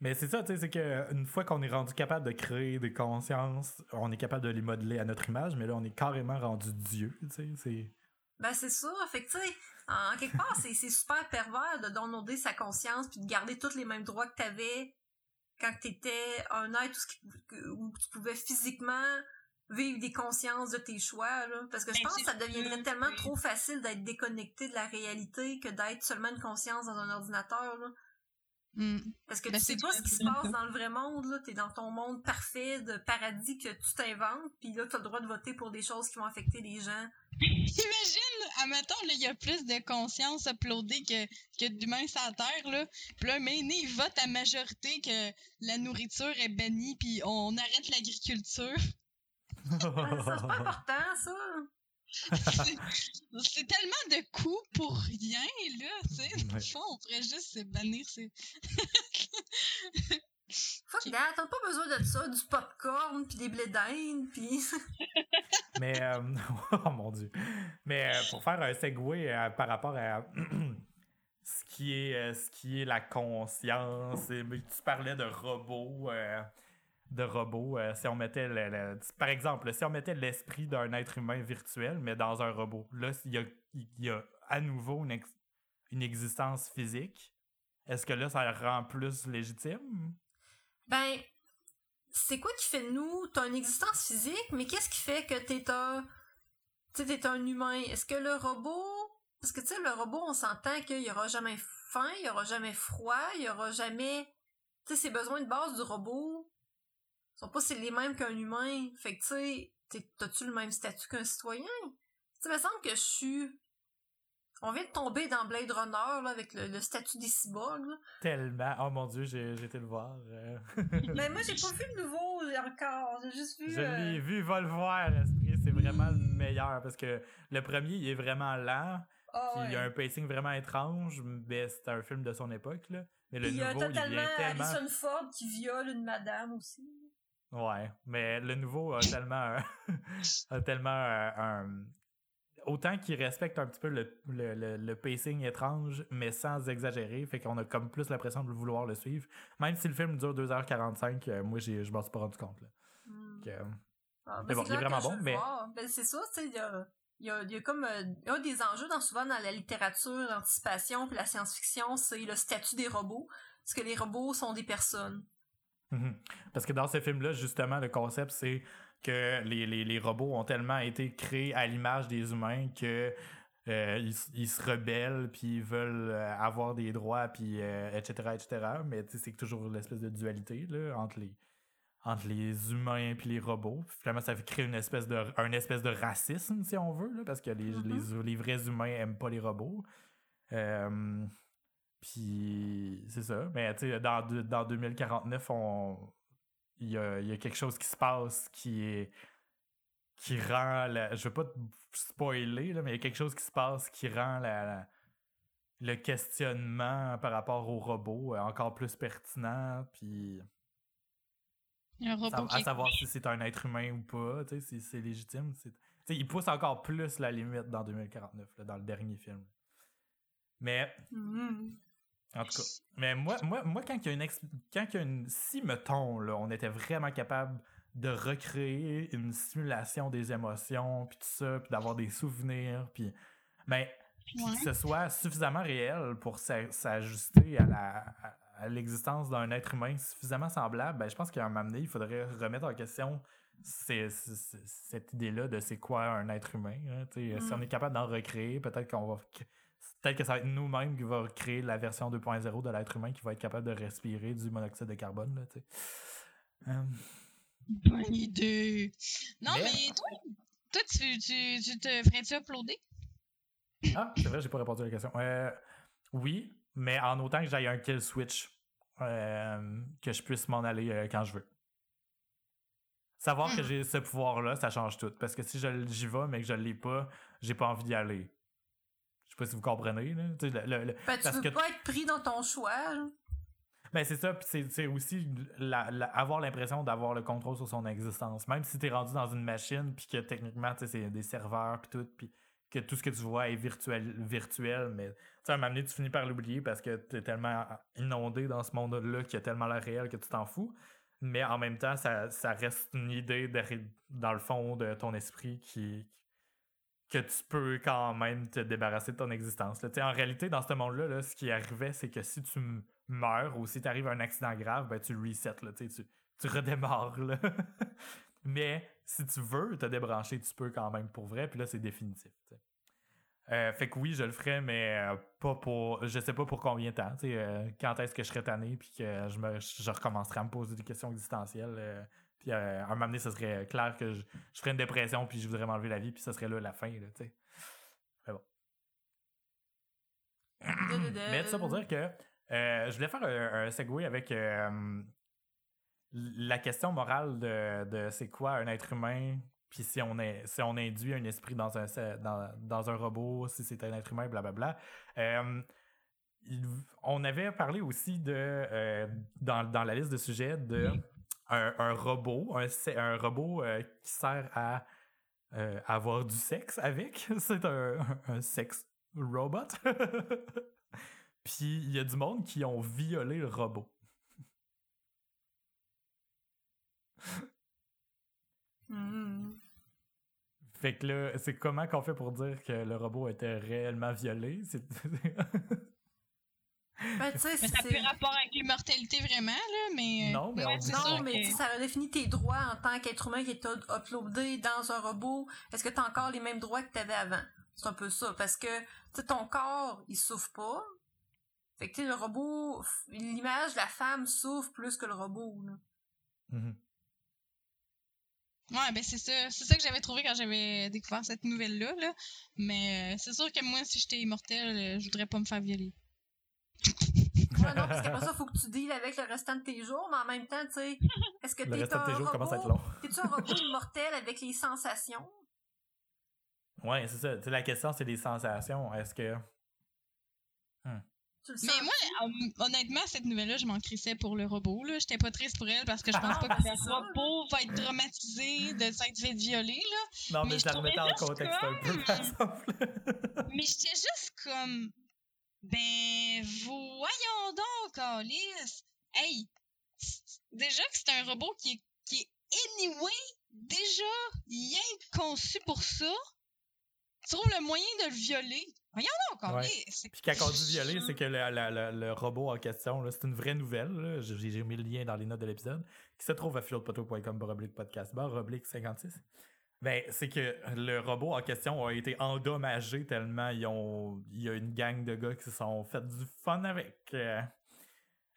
Mais c'est ça, tu sais, c'est qu'une fois qu'on est rendu capable de créer des consciences, on est capable de les modeler à notre image, mais là, on est carrément rendu Dieu, tu sais, c'est... Ben, c'est ça. Fait que, tu sais, en quelque part, c'est c'est super pervers de downloader sa conscience puis de garder tous les mêmes droits que t'avais quand t'étais un être où, ce qui- que- où tu pouvais physiquement vivre des consciences de tes choix, là. Parce que je Ben, pense que ça deviendrait tellement oui. trop facile d'être déconnecté de la réalité que d'être seulement une conscience dans un ordinateur, là. Hmm. Parce que Ben, tu sais c'est pas ce qui se passe dans le vrai monde, là. T'es dans ton monde parfait de paradis que tu t'inventes, puis là, t'as le droit de voter pour des choses qui vont affecter les gens. Imagine, admettons, là, il y a plus de conscience uploadée que, que d'humains sur la Terre, là. Puis là, maintenant, ils votent à majorité que la nourriture est bannie, puis on arrête l'agriculture. Ah, ça, c'est pas important, ça. C'est tellement de coûts pour rien, là, tu sais. Dans le Ouais. fond, on pourrait juste se bannir ces... Fuck that, t'as pas besoin de ça, du popcorn, puis des blés d'Inde, puis... Mais, euh, oh mon dieu. Mais euh, pour faire un segue euh, par rapport à ce, qui est, ce qui est la conscience, et- mais tu parlais de robots. De robots, euh, si on mettait, le- le- par exemple, si on mettait l'esprit d'un être humain virtuel, mais dans un robot, là, il y a, il y a à nouveau une, une existence physique. Est-ce que là, ça le rend plus légitime? Ben, c'est quoi qui fait de nous? T'as une existence physique, mais qu'est-ce qui fait que t'es un... T'es un humain? Est-ce que le robot... Parce que, tu sais, le robot, on s'entend qu'il y aura jamais faim, il y aura jamais froid, il y aura jamais... Tu sais, ses besoins de base du robot sont pas c'est les mêmes qu'un humain. Fait que, tu sais, t'es- t'as-tu le même statut qu'un citoyen? Tu sais, il me semble que je suis... On vient de tomber dans Blade Runner, là, avec le, le statut des cyborgs, là. Tellement. Oh mon dieu, j'ai j'ai été le voir. euh. Mais moi, j'ai pas vu le nouveau encore. J'ai juste vu. Je euh, l'ai vu, va le voir, Esprit. C'est vraiment le meilleur parce que le premier, il est vraiment lent. ah Puis il y a un pacing vraiment étrange, mais c'est un film de son époque. Là. Mais le il y a nouveau, il totalement tellement. Harrison Ford qui viole une madame aussi. Ouais, mais le nouveau a tellement. a tellement un. Autant qu'il respecte un petit peu le, le, le, le pacing étrange, mais sans exagérer, fait qu'on a comme plus l'impression de vouloir le suivre. Même si le film dure 2h45, euh, moi j'ai- je m'en suis pas rendu compte. Là. Hmm. Euh, Ah, Mais bon, c'est il est vraiment bon, mais-. Ben, c'est ça, tu sais, il y a, y a comme euh, un des enjeux dans, souvent dans la littérature, l'anticipation puis la science-fiction, c'est le statut des robots. Parce que les robots sont des personnes. Mhm. Parce que dans ce film-là, justement, le concept, c'est que les, les, les robots ont tellement été créés à l'image des humains que euh, ils, ils se rebellent puis ils veulent euh, avoir des droits puis euh, etc etc mais tu sais, c'est toujours l'espèce de dualité là, entre les entre les humains puis les robots Puis finalement ça fait créer une espèce de un espèce de racisme si on veut là, parce que les, Mhm. les, les vrais humains aiment pas les robots Euh, puis c'est ça. Mais tu sais, dans, dans 2049, on il y a, y a quelque chose qui se passe qui est qui rend la, je veux pas te spoiler là, mais il y a quelque chose qui se passe qui rend la, la- le questionnement par rapport au robot euh, encore plus pertinent puis un robot à est- savoir si c'est un être humain ou pas, tu sais, si c'est légitime. c'est- tu sais, il pousse encore plus la limite dans 2049, là, dans le dernier film. Mais Mhm. En tout cas, mais moi, moi, moi quand il y a une, ex- quand il y a une, si mettons là, on était vraiment capable de recréer une simulation des émotions puis tout ça, puis d'avoir des souvenirs, puis ben puis Ouais. que ce soit suffisamment réel pour s'a- s'ajuster à la à- l'existence d'un être humain suffisamment semblable, ben je pense qu'à un moment donné, il faudrait remettre en question cette idée-là de c'est quoi un être humain. hein. Si on est capable d'en recréer, peut-être qu'on va peut-être que ça va être nous-mêmes qui va créer la version 2.0 de l'être humain qui va être capable de respirer du monoxyde de carbone. Là. Euh, Bonne idée. Non, Mais- mais, toi, toi tu, tu, tu te ferais-tu uploader? Ah, c'est vrai, j'ai pas répondu à la question. Euh, oui, mais en autant que j'aille un kill switch, euh, que je puisse m'en aller euh, quand je veux. Savoir que Hmm. j'ai ce pouvoir-là, ça change tout. Parce que si je- j'y vais, mais que je l'ai pas, j'ai pas envie d'y aller. Je sais pas si vous comprenez. Là. Tu sais, le- le- le- Ben, tu Parce veux que- pas être pris dans ton choix. là. Ben c'est ça, puis c'est- aussi la- la- avoir l'impression d'avoir le contrôle sur son existence. Même si t'es rendu dans une machine, puis que techniquement, c'est des serveurs, puis tout, puis que tout ce que tu vois est virtuel, virtuel mais tu sais, à un moment donné, tu finis par l'oublier parce que t'es tellement inondé dans ce monde-là qui a tellement l'air réel que tu t'en fous. Mais en même temps, ça, ça reste une idée dans le fond de ton esprit qui que tu peux quand même te débarrasser de ton existence. là. En réalité, dans ce monde-là, là, ce qui arrivait, c'est que si tu meurs ou si t'arrives à un accident grave, ben, tu resets, là, tu, tu, redémarres. Là. Mais si tu veux te débrancher, tu peux quand même pour vrai, puis là, c'est définitif. Euh, fait que oui, je le ferais, mais euh, pas pour. Je sais pas pour combien de temps. euh, quand est-ce que je serais tanné, puis que je, me, je recommencerai à me poser des questions existentielles. Puis euh, à un moment donné, ce serait clair que je, je ferais une dépression, puis je voudrais m'enlever la vie, puis ce serait là la fin. Là, tu sais. Mais tout ça pour dire que euh, je voulais faire un, un segue avec euh, la question morale de, de c'est quoi un être humain, puis si on, est, si on induit un esprit dans un, dans, dans un robot, si c'est un être humain, blablabla. Euh, il- on avait parlé aussi de, dans, dans la liste de sujets, de un, un robot, un, un robot euh, qui sert à euh, avoir du sexe avec. C'est un, un sex robot. Puis il y a du monde qui ont violé le robot. Hmm. Fait que là, c'est comment qu'on fait pour dire que le robot était réellement violé? C'est... Ben, tu sais, Mais ça n'a c'est- plus rapport avec l'immortalité vraiment, là, mais. euh, Non, mais on dit- c'est Non, mais que- ça redéfinit tes droits en tant qu'être humain qui est up- uploadé dans un robot. Est-ce que tu as encore les mêmes droits que tu avais avant? C'est un peu ça. Parce que tu sais, ton corps, il souffre pas. Fait que tu sais, le robot, l'image de la femme souffre plus que le robot. Là. Mhm. Ouais, ben c'est ça. C'est ça que j'avais trouvé quand j'avais découvert cette nouvelle-là. Là. Mais euh, c'est sûr que moi, si j'étais immortelle, euh, je voudrais pas me faire violer. Ouais, non, parce qu'après ça, faut que tu deals avec le restant de tes jours, mais en même temps, tu sais, est-ce que Le t'es restant de un tes jours commence à être robot? long. T'es-tu un robot immortel avec les sensations? Ouais, c'est ça. Tu sais, la question, c'est les sensations. Est-ce que. Tu le Mais moi, hon- honnêtement, cette nouvelle-là, je m'en crissais pour le robot. là. J'étais pas triste pour elle parce que je pense pas que le robot va être traumatisé de s'être fait violer. Là. Non, mais, Mais je je la remettais en contexte un peu, comme- par exemple. Mais j'étais juste comme. Ben, voyons donc, Alice. Hey, déjà que c'est un robot qui est, qui est anyway, déjà, rien conçu pour ça. Tu trouves le moyen de le violer. Voyons donc, Ouais. Alice. Puis quand on dit violer, c'est que le, le- le- le robot en question, c'est une vraie nouvelle. J'ai mis le lien dans les notes de l'épisode, qui se trouve à baroblique podcast baroblique 56. Ben, c'est que le robot en question a été endommagé tellement ils ont, il y a une gang de gars qui se sont fait du fun avec. euh,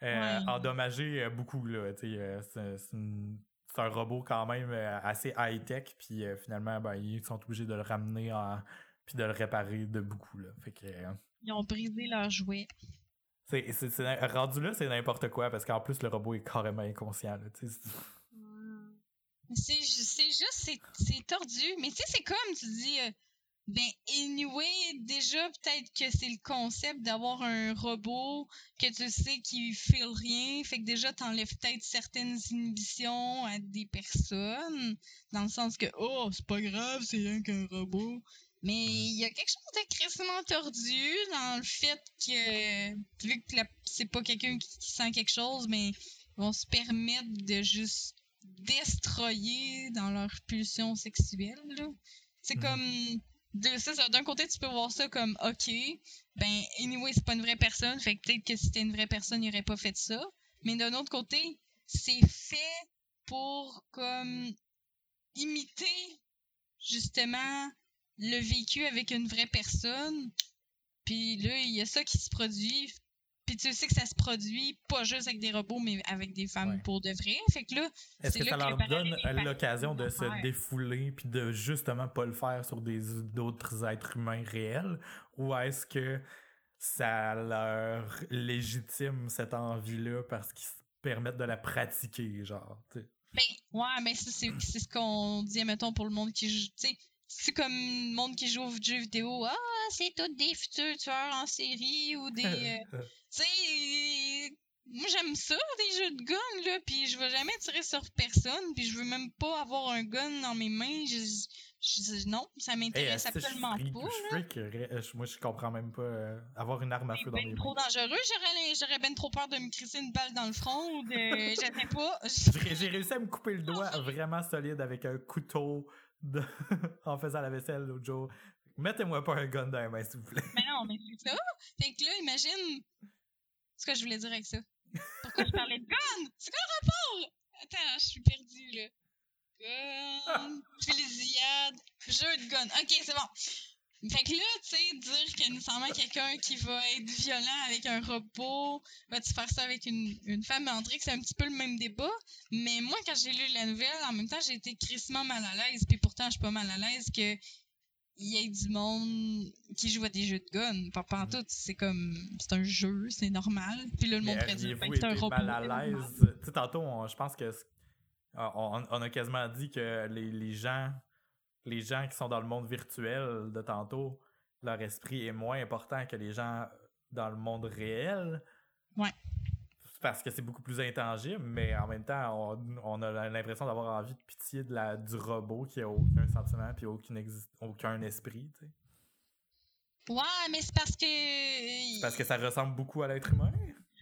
euh, Ouais. Endommagé euh, beaucoup, là. c'est c'est une- c'est un robot quand même assez high-tech, puis euh, finalement, ben, ils sont obligés de le ramener en, puis de le réparer de beaucoup, là. Fait que. euh, Ils ont brisé leur jouet. c'est- rendu là, c'est n'importe quoi parce qu'en plus, le robot est carrément inconscient. là, tu sais. C'est- Hmm. Mais C'est ju- c'est juste, c'est- tordu. Mais tu sais, c'est comme tu dis, euh, ben, anyway, déjà, peut-être que c'est le concept d'avoir un robot que tu sais qui fait rien. Fait que déjà, t'enlèves peut-être certaines inhibitions à des personnes. Dans le sens que, oh, c'est pas grave, c'est rien qu'un robot. Mais il y a quelque chose de crissement tordu dans le fait que, vu que c'est pas quelqu'un qui, qui sent quelque chose, mais ils vont se permettre de juste destroyer dans leur pulsion sexuelle. là. C'est Mhm. comme. D'un côté, tu peux voir ça comme OK, ben, anyway, c'est pas une vraie personne, fait que peut-être que si c'était une vraie personne, il aurait pas fait ça. Mais d'un autre côté, c'est fait pour comme imiter justement le vécu avec une vraie personne. Puis là, il y a ça qui se produit. Puis tu sais que ça se produit pas juste avec des robots, mais avec des femmes Ouais. pour de vrai. Fait que là, Est-ce C'est que ça leur donne l'occasion de se défouler puis de justement pas le faire sur des d'autres êtres humains réels? Ou est-ce que ça leur légitime cette envie-là parce qu'ils se permettent de la pratiquer, genre, tu sais? Ben, ouais, mais ça, c'est c'est ce qu'on dit, mettons, pour le monde qui. Tu sais, c'est comme le monde qui joue aux jeux vidéo. Ah, c'est tous des futurs tueurs en série ou des. euh, tu sais, moi j'aime ça, des jeux de gun, là, puis je vais jamais tirer sur personne, puis je veux même pas avoir un gun dans mes mains. Je, je- non, ça m'intéresse je absolument freak- pas. je freak, euh, je- moi, je comprends même pas euh, avoir une arme à feu dans ben mes trop mains. dangereux, j'aurais ben trop peur de me crisser une balle dans le front ou de. je sais pas. J'ai réussi à me couper le doigt vraiment solide avec un couteau de- en faisant la vaisselle l'autre jour. Mettez-moi pas un gun dans les mains, s'il vous plaît. Mais non, mais c'est ça. Fait que là, imagine ce que je voulais dire avec ça. Pourquoi je parlais de gun? C'est quoi le rapport? Attends, je suis perdue, là. Gun, fusillade, jeu de gun. Ok, c'est bon. Fait que là, tu sais, dire que nécessairement quelqu'un qui va être violent avec un robot, va-tu faire ça avec une, une femme? Mais on dirait que c'est un petit peu le même débat. Mais moi, quand j'ai lu la nouvelle, en même temps, j'ai été crissement mal à l'aise. Puis pourtant, je suis pas mal à l'aise que il y ait du monde qui joue à des jeux de gun. Pas, pas en tout, c'est comme, c'est un jeu, c'est normal. Puis là, le monde dire, auriez-vous ben, c'est un robot. mal à l'aise? Tu sais, tantôt, on- je pense que c- on, on a quasiment dit que les, les gens les gens qui sont dans le monde virtuel de tantôt, leur esprit est moins important que les gens dans le monde réel. Ouais. Parce que c'est beaucoup plus intangible, mais en même temps, on, on a l'impression d'avoir envie de pitié de la, du robot qui a aucun sentiment puis aucun esprit. tu sais. Ouais, mais c'est parce que. Parce que ça ressemble beaucoup à l'être humain.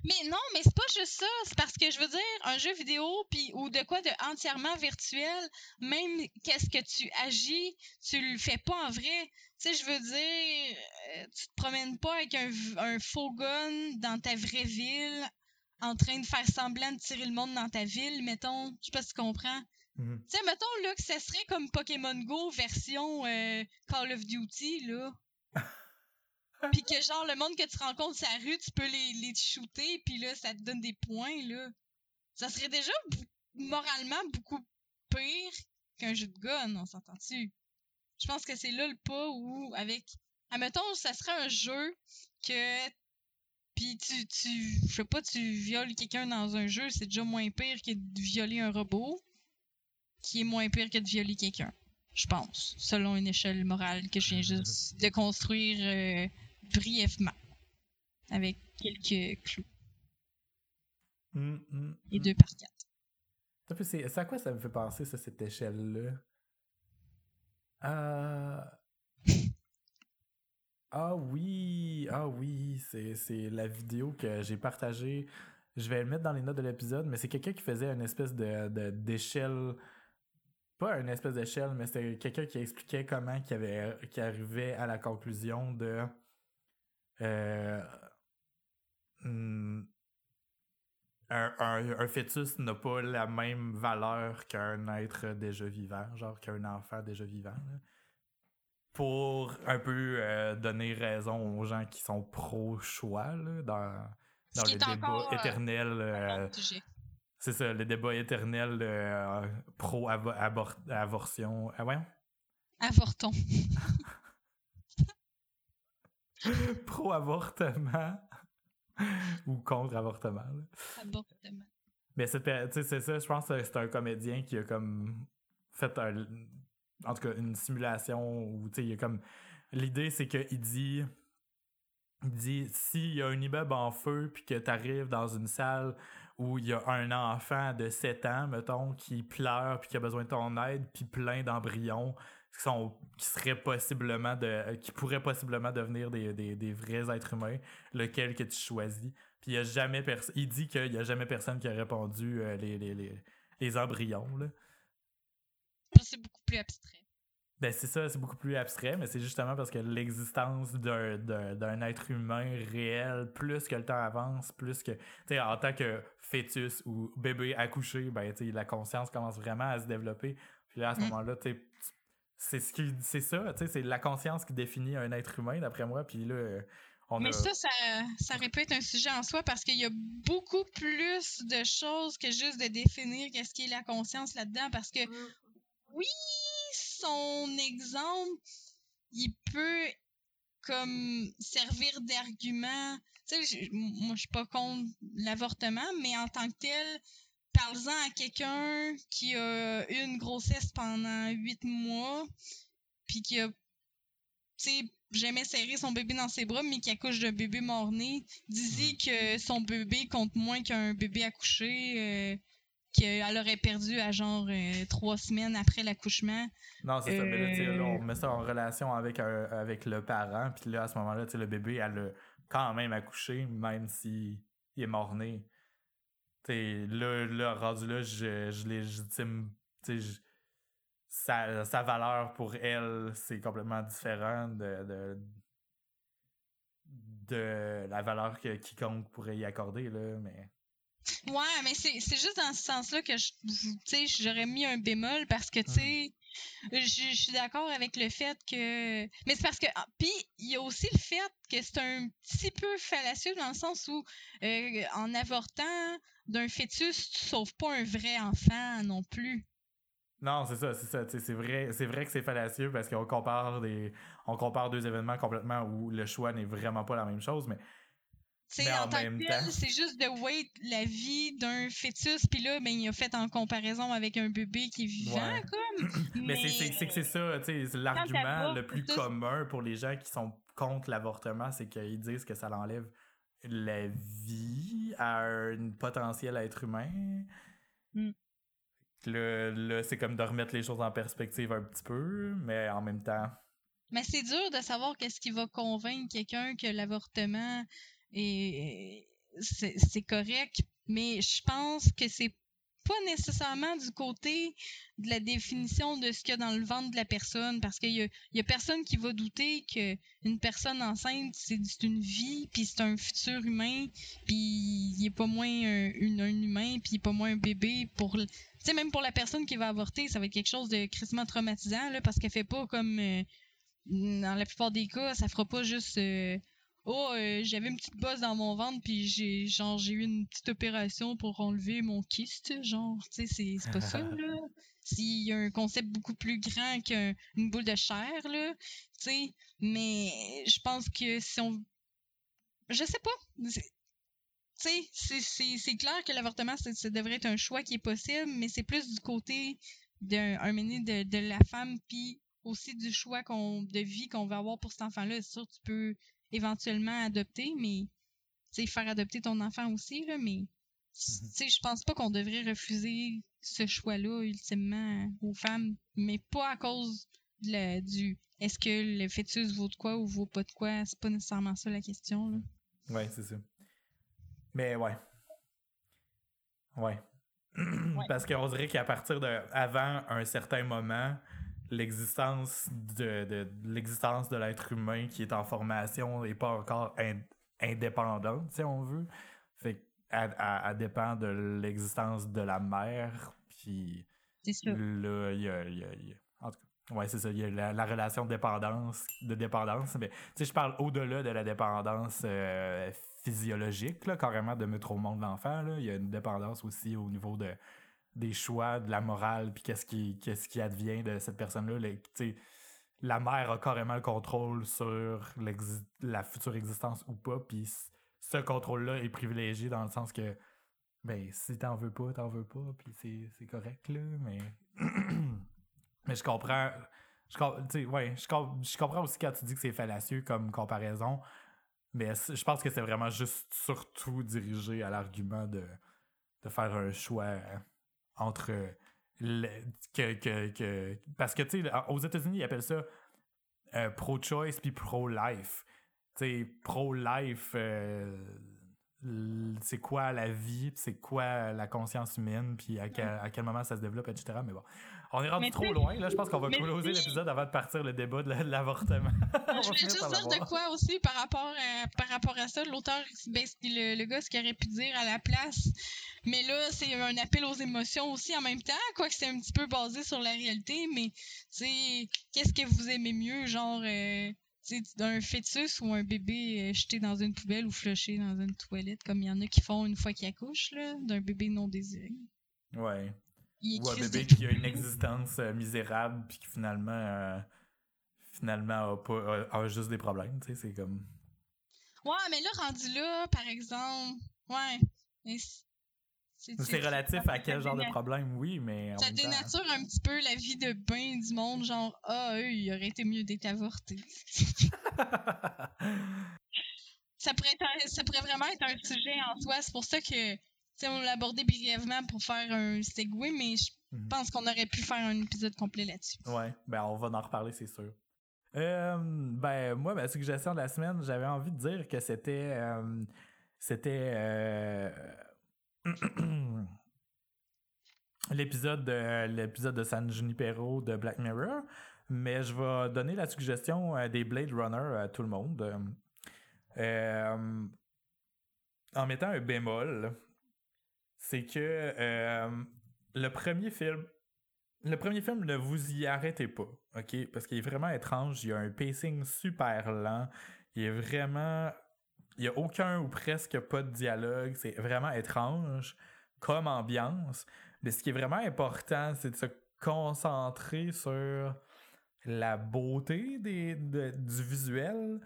Mais non, mais c'est pas juste ça. C'est parce que je veux dire, un jeu vidéo puis ou de quoi de entièrement virtuel, même qu'est-ce que tu agis, tu le fais pas en vrai. Tu sais, je veux dire, euh, tu te promènes pas avec un, faux gun dans ta vraie ville en train de faire semblant de tirer le monde dans ta ville, mettons. Je sais pas si tu comprends. Mhm. Tu sais, mettons là que ça serait comme Pokémon Go version euh, Call of Duty, là. Puis que genre le monde que tu rencontres sur la rue, tu peux les, les shooter, puis là, ça te donne des points, là. Ça serait déjà moralement beaucoup pire qu'un jeu de gun, on s'entend-tu? Je pense que c'est là le pas où, avec... Admettons, ça serait un jeu que... Puis tu, tu... Je sais pas, tu violes quelqu'un dans un jeu, c'est déjà moins pire que de violer un robot, qui est moins pire que de violer quelqu'un. Je pense, selon une échelle morale que je viens juste de construire euh, brièvement, avec quelques clous Mm, mm, et mm. deux par quatre. C'est à quoi ça me fait penser, ça, cette échelle-là? Euh... Ah oui, ah oui, c'est la vidéo que j'ai partagée. Je vais le mettre dans les notes de l'épisode, mais c'est quelqu'un qui faisait une espèce de de- d'échelle. Pas une espèce d'échelle, mais c'était quelqu'un qui expliquait comment qui avait qui arrivait à la conclusion de euh, hmm, un, un- un fœtus n'a pas la même valeur qu'un être déjà vivant, genre qu'un enfant déjà vivant. là. Pour un peu euh, donner raison aux gens qui sont pro-choix dans, dans le débat encore, éternel. euh, c'est ça, le débat éternel euh, pro-avortion. Ah, voyons. Avortons. pro-avortement ou contre-avortement. Avortement. Mais c'est, ça, je pense que c'est un comédien qui a comme fait un, en tout cas une simulation où il a comme l'idée c'est qu'il dit il dit s'il y a un immeuble en feu puis que tu arrives dans une salle où il y a un enfant de 7 ans mettons qui pleure puis qui a besoin de ton aide puis plein d'embryons qui sont qui seraient possiblement de qui pourraient possiblement devenir des, des, des vrais êtres humains lequel que tu choisis puis il y a jamais personne il dit qu'il y a jamais personne qui a répondu euh, les, les, les, les embryons là. C'est beaucoup plus abstrait. Ben c'est ça, c'est beaucoup plus abstrait, mais c'est justement parce que l'existence d'un, d'un, d'un être humain réel, plus que le temps avance, plus que, tu sais, en tant que fœtus ou bébé accouché, ben, tu la conscience commence vraiment à se développer. Puis là, à ce Mm. moment-là, tu sais, c'est ce qui, c'est ça, tu sais, c'est la conscience qui définit un être humain, d'après moi. Puis là, euh, on Mais a... ça, ça, ça aurait pu être un sujet en soi parce qu'il y a beaucoup plus de choses que juste de définir qu'est-ce qui est la conscience là-dedans. Parce que Mm. oui, son exemple, il peut comme servir d'argument. Tu sais, moi, je suis pas contre l'avortement, mais en tant que tel, parle-en à quelqu'un qui a eu une grossesse pendant huit mois, puis qui a, tu sais, jamais serré son bébé dans ses bras, mais qui accouche d'un bébé mort-né. Dis-y que son bébé compte moins qu'un bébé accouché. euh, qu'elle aurait perdu à genre euh, trois semaines après l'accouchement. Non, c'est ça. Mais là, on Euh, met ça en relation avec, un- avec le parent. Puis là, à ce moment-là, le bébé, elle a quand même accouché, même s'il est mort-né. Tu sais, là, là, rendu là, je, je légitime. Sa, sa valeur pour elle, c'est complètement différent de, de, de la valeur que quiconque pourrait y accorder, là. Mais. Ouais, mais c'est juste dans ce sens-là que je, j'aurais mis un bémol parce que, tu sais, je je suis d'accord avec le fait que. Mais c'est parce que. ah, Puis, il y a aussi le fait que c'est un petit peu fallacieux dans le sens où, euh, en avortant d'un fœtus, tu sauves pas un vrai enfant non plus. Non, c'est ça, c'est ça. C'est vrai, c'est vrai que c'est fallacieux parce qu'on compare des, on compare deux événements complètement où le choix n'est vraiment pas la même chose, mais En en tant même que tel, temps- c'est juste de wait la vie d'un fœtus, puis là, ben, il a fait en comparaison avec un bébé qui est vivant, Ouais. comme. Mais c'est- que c'est ça, tu sais, l'argument le plus commun pour les gens qui sont contre l'avortement, c'est qu'ils disent que ça l'enlève la vie à un potentiel être humain. Mm. Là, là, c'est comme de remettre les choses en perspective un petit peu, mais en même temps, Mais c'est dur de savoir qu'est-ce qui va convaincre quelqu'un que l'avortement est c'est correct, mais je pense que c'est pas nécessairement du côté de la définition de ce qu'il y a dans le ventre de la personne, parce qu'il y a, y a personne qui va douter que une personne enceinte, c'est une vie, puis c'est un futur humain, puis il est pas moins un, une- un humain, puis il est pas moins un bébé Tu sais, même pour la personne qui va avorter, ça va être quelque chose de crissement traumatisant, là, parce qu'elle fait pas comme... euh, dans la plupart des cas, ça fera pas juste euh, oh euh, j'avais une petite bosse dans mon ventre puis j'ai genre j'ai eu une petite opération pour enlever mon kyste, genre tu sais c'est c'est pas ça là. S'il y a un concept beaucoup plus grand qu'une boule de chair là, tu sais, mais je pense que si on je sais pas, c'est- tu sais, c'est- clair que l'avortement, ça devrait être un choix qui est possible, mais c'est plus du côté d'un un de, de la femme, puis aussi du choix qu'on de vie qu'on va avoir pour cet enfant-là. C'est sûr, tu peux éventuellement adopter, mais faire adopter ton enfant aussi, là, mais tu sais, je pense pas qu'on devrait refuser ce choix-là ultimement aux femmes, mais pas à cause de la- du est-ce que le fœtus vaut de quoi ou vaut pas de quoi, c'est pas nécessairement ça la question. Là. ouais, c'est ça. Mais ouais. Ouais. Parce qu'on dirait qu'à partir de avant un certain moment, l'existence de, de, de l'existence de l'être humain qui est en formation n'est pas encore in- indépendante, si on veut. Fait elle- elle dépend de l'existence de la mère, puis là, il y a, y a- il y a- En tout cas, ouais, c'est ça. Il y a la, la relation de dépendance, de dépendance. Mais tu sais, je parle au-delà de la dépendance euh, physiologique, là, carrément de mettre au monde l'enfant. là. Il y a une dépendance aussi au niveau de des choix, de la morale, puis qu'est-ce qui, qu'est-ce qui advient de cette personne-là. la mère a carrément le contrôle sur la future existence ou pas, puis ce contrôle-là est privilégié dans le sens que ben, si t'en veux pas, t'en veux pas, puis c'est, correct, là, mais... mais je comprends... Je, ouais, je, je comprends aussi quand tu dis que c'est fallacieux comme comparaison, mais je pense que c'est vraiment juste surtout dirigé à l'argument de, de faire un choix euh, entre... le- que, que, que- parce que, tu sais, aux États-Unis, ils appellent ça euh, pro-choice puis pro-life. Tu sais, pro-life, euh, c'est quoi la vie, c'est quoi la conscience humaine, puis à quel, à quel moment ça se développe, etc. Mais bon, on est rendu trop loin. Là, je pense qu'on va closer l'épisode avant de partir le débat de la- de l'avortement. Je voulais juste dire de quoi aussi par rapport à, par rapport à ça. L'auteur, ben, le, le gars, ce qu'il aurait pu dire à la place. Mais là, c'est un appel aux émotions aussi en même temps, quoique c'est un petit peu basé sur la réalité. Mais, tu qu'est-ce que vous aimez mieux, genre, euh, un fœtus ou un bébé euh, jeté dans une poubelle ou flushé dans une toilette, comme il y en a qui font une fois qu'ils accouchent, d'un bébé non désiré. Ouais. Il Ou un bébé qui a une existence euh, misérable, puis qui finalement, euh, finalement a, pas, a, a juste des problèmes. Tu sais, c'est comme. Ouais, mais là, rendu là, par exemple, ouais. c'est- relatif à quel genre de problème, oui, mais. Ça temps- dénature un petit peu la vie de bain du monde, genre, ah, eux, il aurait été mieux d'être avorté. ça, pourrait être un- ça pourrait vraiment être un sujet en soi. C'est pour ça que, tu sais, on l'a abordé brièvement pour faire un segue, mais je Mhm. pense qu'on aurait pu faire un épisode complet là-dessus. Ouais, ben on va en reparler, c'est sûr. Euh, ben moi, ma suggestion de la semaine, j'avais envie de dire que c'était euh, c'était euh, l'épisode de l'épisode de San Junipero de Black Mirror, mais je vais donner la suggestion des Blade Runner à tout le monde. Euh, en mettant un bémol c'est que euh, le premier film, le premier film, ne vous y arrêtez pas, ok? Parce qu'il est vraiment étrange. Il y a un pacing super lent. Il est vraiment. Il y a aucun ou presque pas de dialogue. C'est vraiment étrange comme ambiance. Mais ce qui est vraiment important, c'est de se concentrer sur la beauté des, de- du visuel,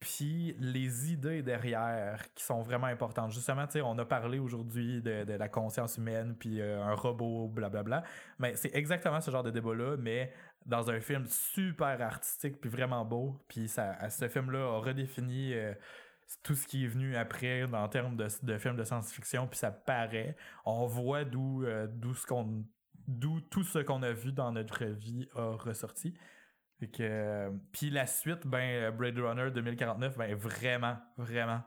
puis les idées derrière qui sont vraiment importantes. Justement, on a parlé aujourd'hui de, de la conscience humaine, puis euh, un robot, blablabla. Mais c'est exactement ce genre de débat-là, mais dans un film super artistique, puis vraiment beau. Puis ça, ce film-là a redéfini euh, tout ce qui est venu après en termes de, de films de science-fiction, puis ça paraît. On voit d'où euh, d'où tout ce qu'on a vu dans notre vie a ressorti. Fait que, euh, puis la suite, ben Blade Runner 2049, ben vraiment, vraiment,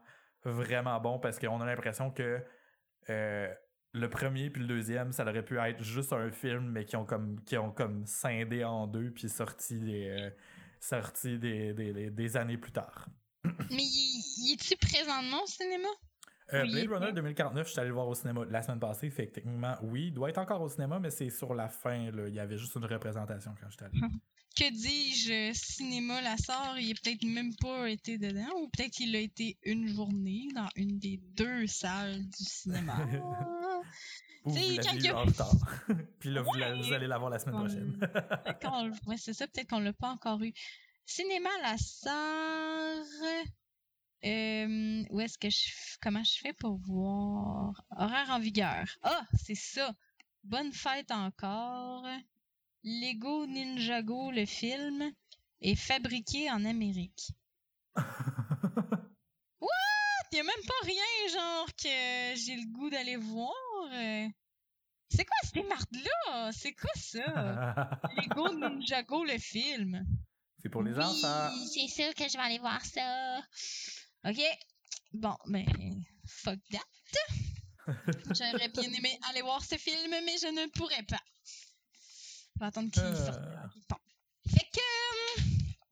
vraiment bon parce qu'on a l'impression que euh, le premier puis le deuxième, ça aurait pu être juste un film, mais qui ont comme qui ont comme scindé en deux puis sorti des euh, des, des, des- années plus tard. Mais il, il est-tu présentement au cinéma? Euh, Blade Runner bien. 2049, je suis allé le voir au cinéma la semaine passée, fait que techniquement, oui, il doit être encore au cinéma, mais c'est sur la fin, là. il y avait juste une représentation quand j'étais allé. Que dis-je, cinéma la sort, il a peut-être même pas été dedans, ou peut-être qu'il a été une journée dans une des deux salles du cinéma. Ou vous l'avez eu en retard. Puis là, vous, allez l'avoir la semaine prochaine. Ouais, c'est ça, peut-être qu'on l'a pas encore eu. Cinéma la sort. Euh, où est-ce que je. Comment je fais pour voir? Horaire en vigueur. Ah, c'est ça. Bonne fête encore. Lego Ninjago, le film, est fabriqué en Amérique. Il y a même pas rien, genre, que j'ai le goût d'aller voir. C'est quoi ces mardes-là? C'est quoi ça? Lego Ninjago, le film. c'est pour les oui, enfants. c'est sûr que je vais aller voir ça. OK? Bon, mais fuck that. J'aurais bien aimé aller voir ce film, mais je ne pourrais pas. Je vais attendre qu'il Euh. sorte. Bon. Fait que... euh,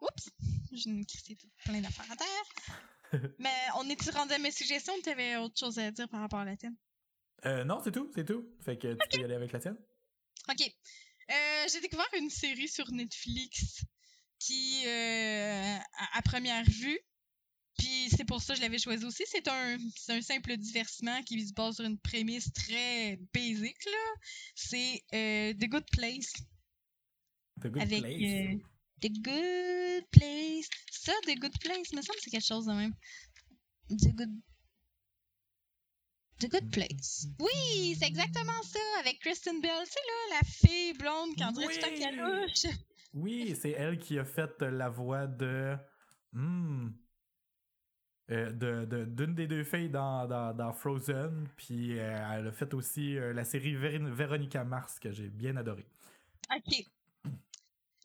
Oups! J'ai une crissé tout plein d'affaires à terre. mais on est-tu rendu à mes suggestions ou t'avais autre chose à dire par rapport à la tienne? Euh, non, c'est tout, c'est tout. Fait que tu peux y aller avec la tienne. OK. Euh, j'ai découvert une série sur Netflix qui, euh, à, à première vue, puis c'est pour ça que je l'avais choisi aussi, c'est un, un simple divertissement qui se base sur une prémisse très basique, là. C'est euh, The Good Place. The Good avec Place? euh, The Good Place. Ça, The Good Place, me semble que c'est quelque chose de même. The Good... The Good Place. Oui, c'est exactement ça, avec Kristen Bell. Tu sais, là, la fille blonde qui en dirait tout le temps. Oui, c'est elle qui a fait la voix de. Hmm. Euh, d'une des deux filles dans, dans, Frozen, puis euh, elle a fait aussi euh, la série Vér- Véronica Mars que j'ai bien adoré. OK.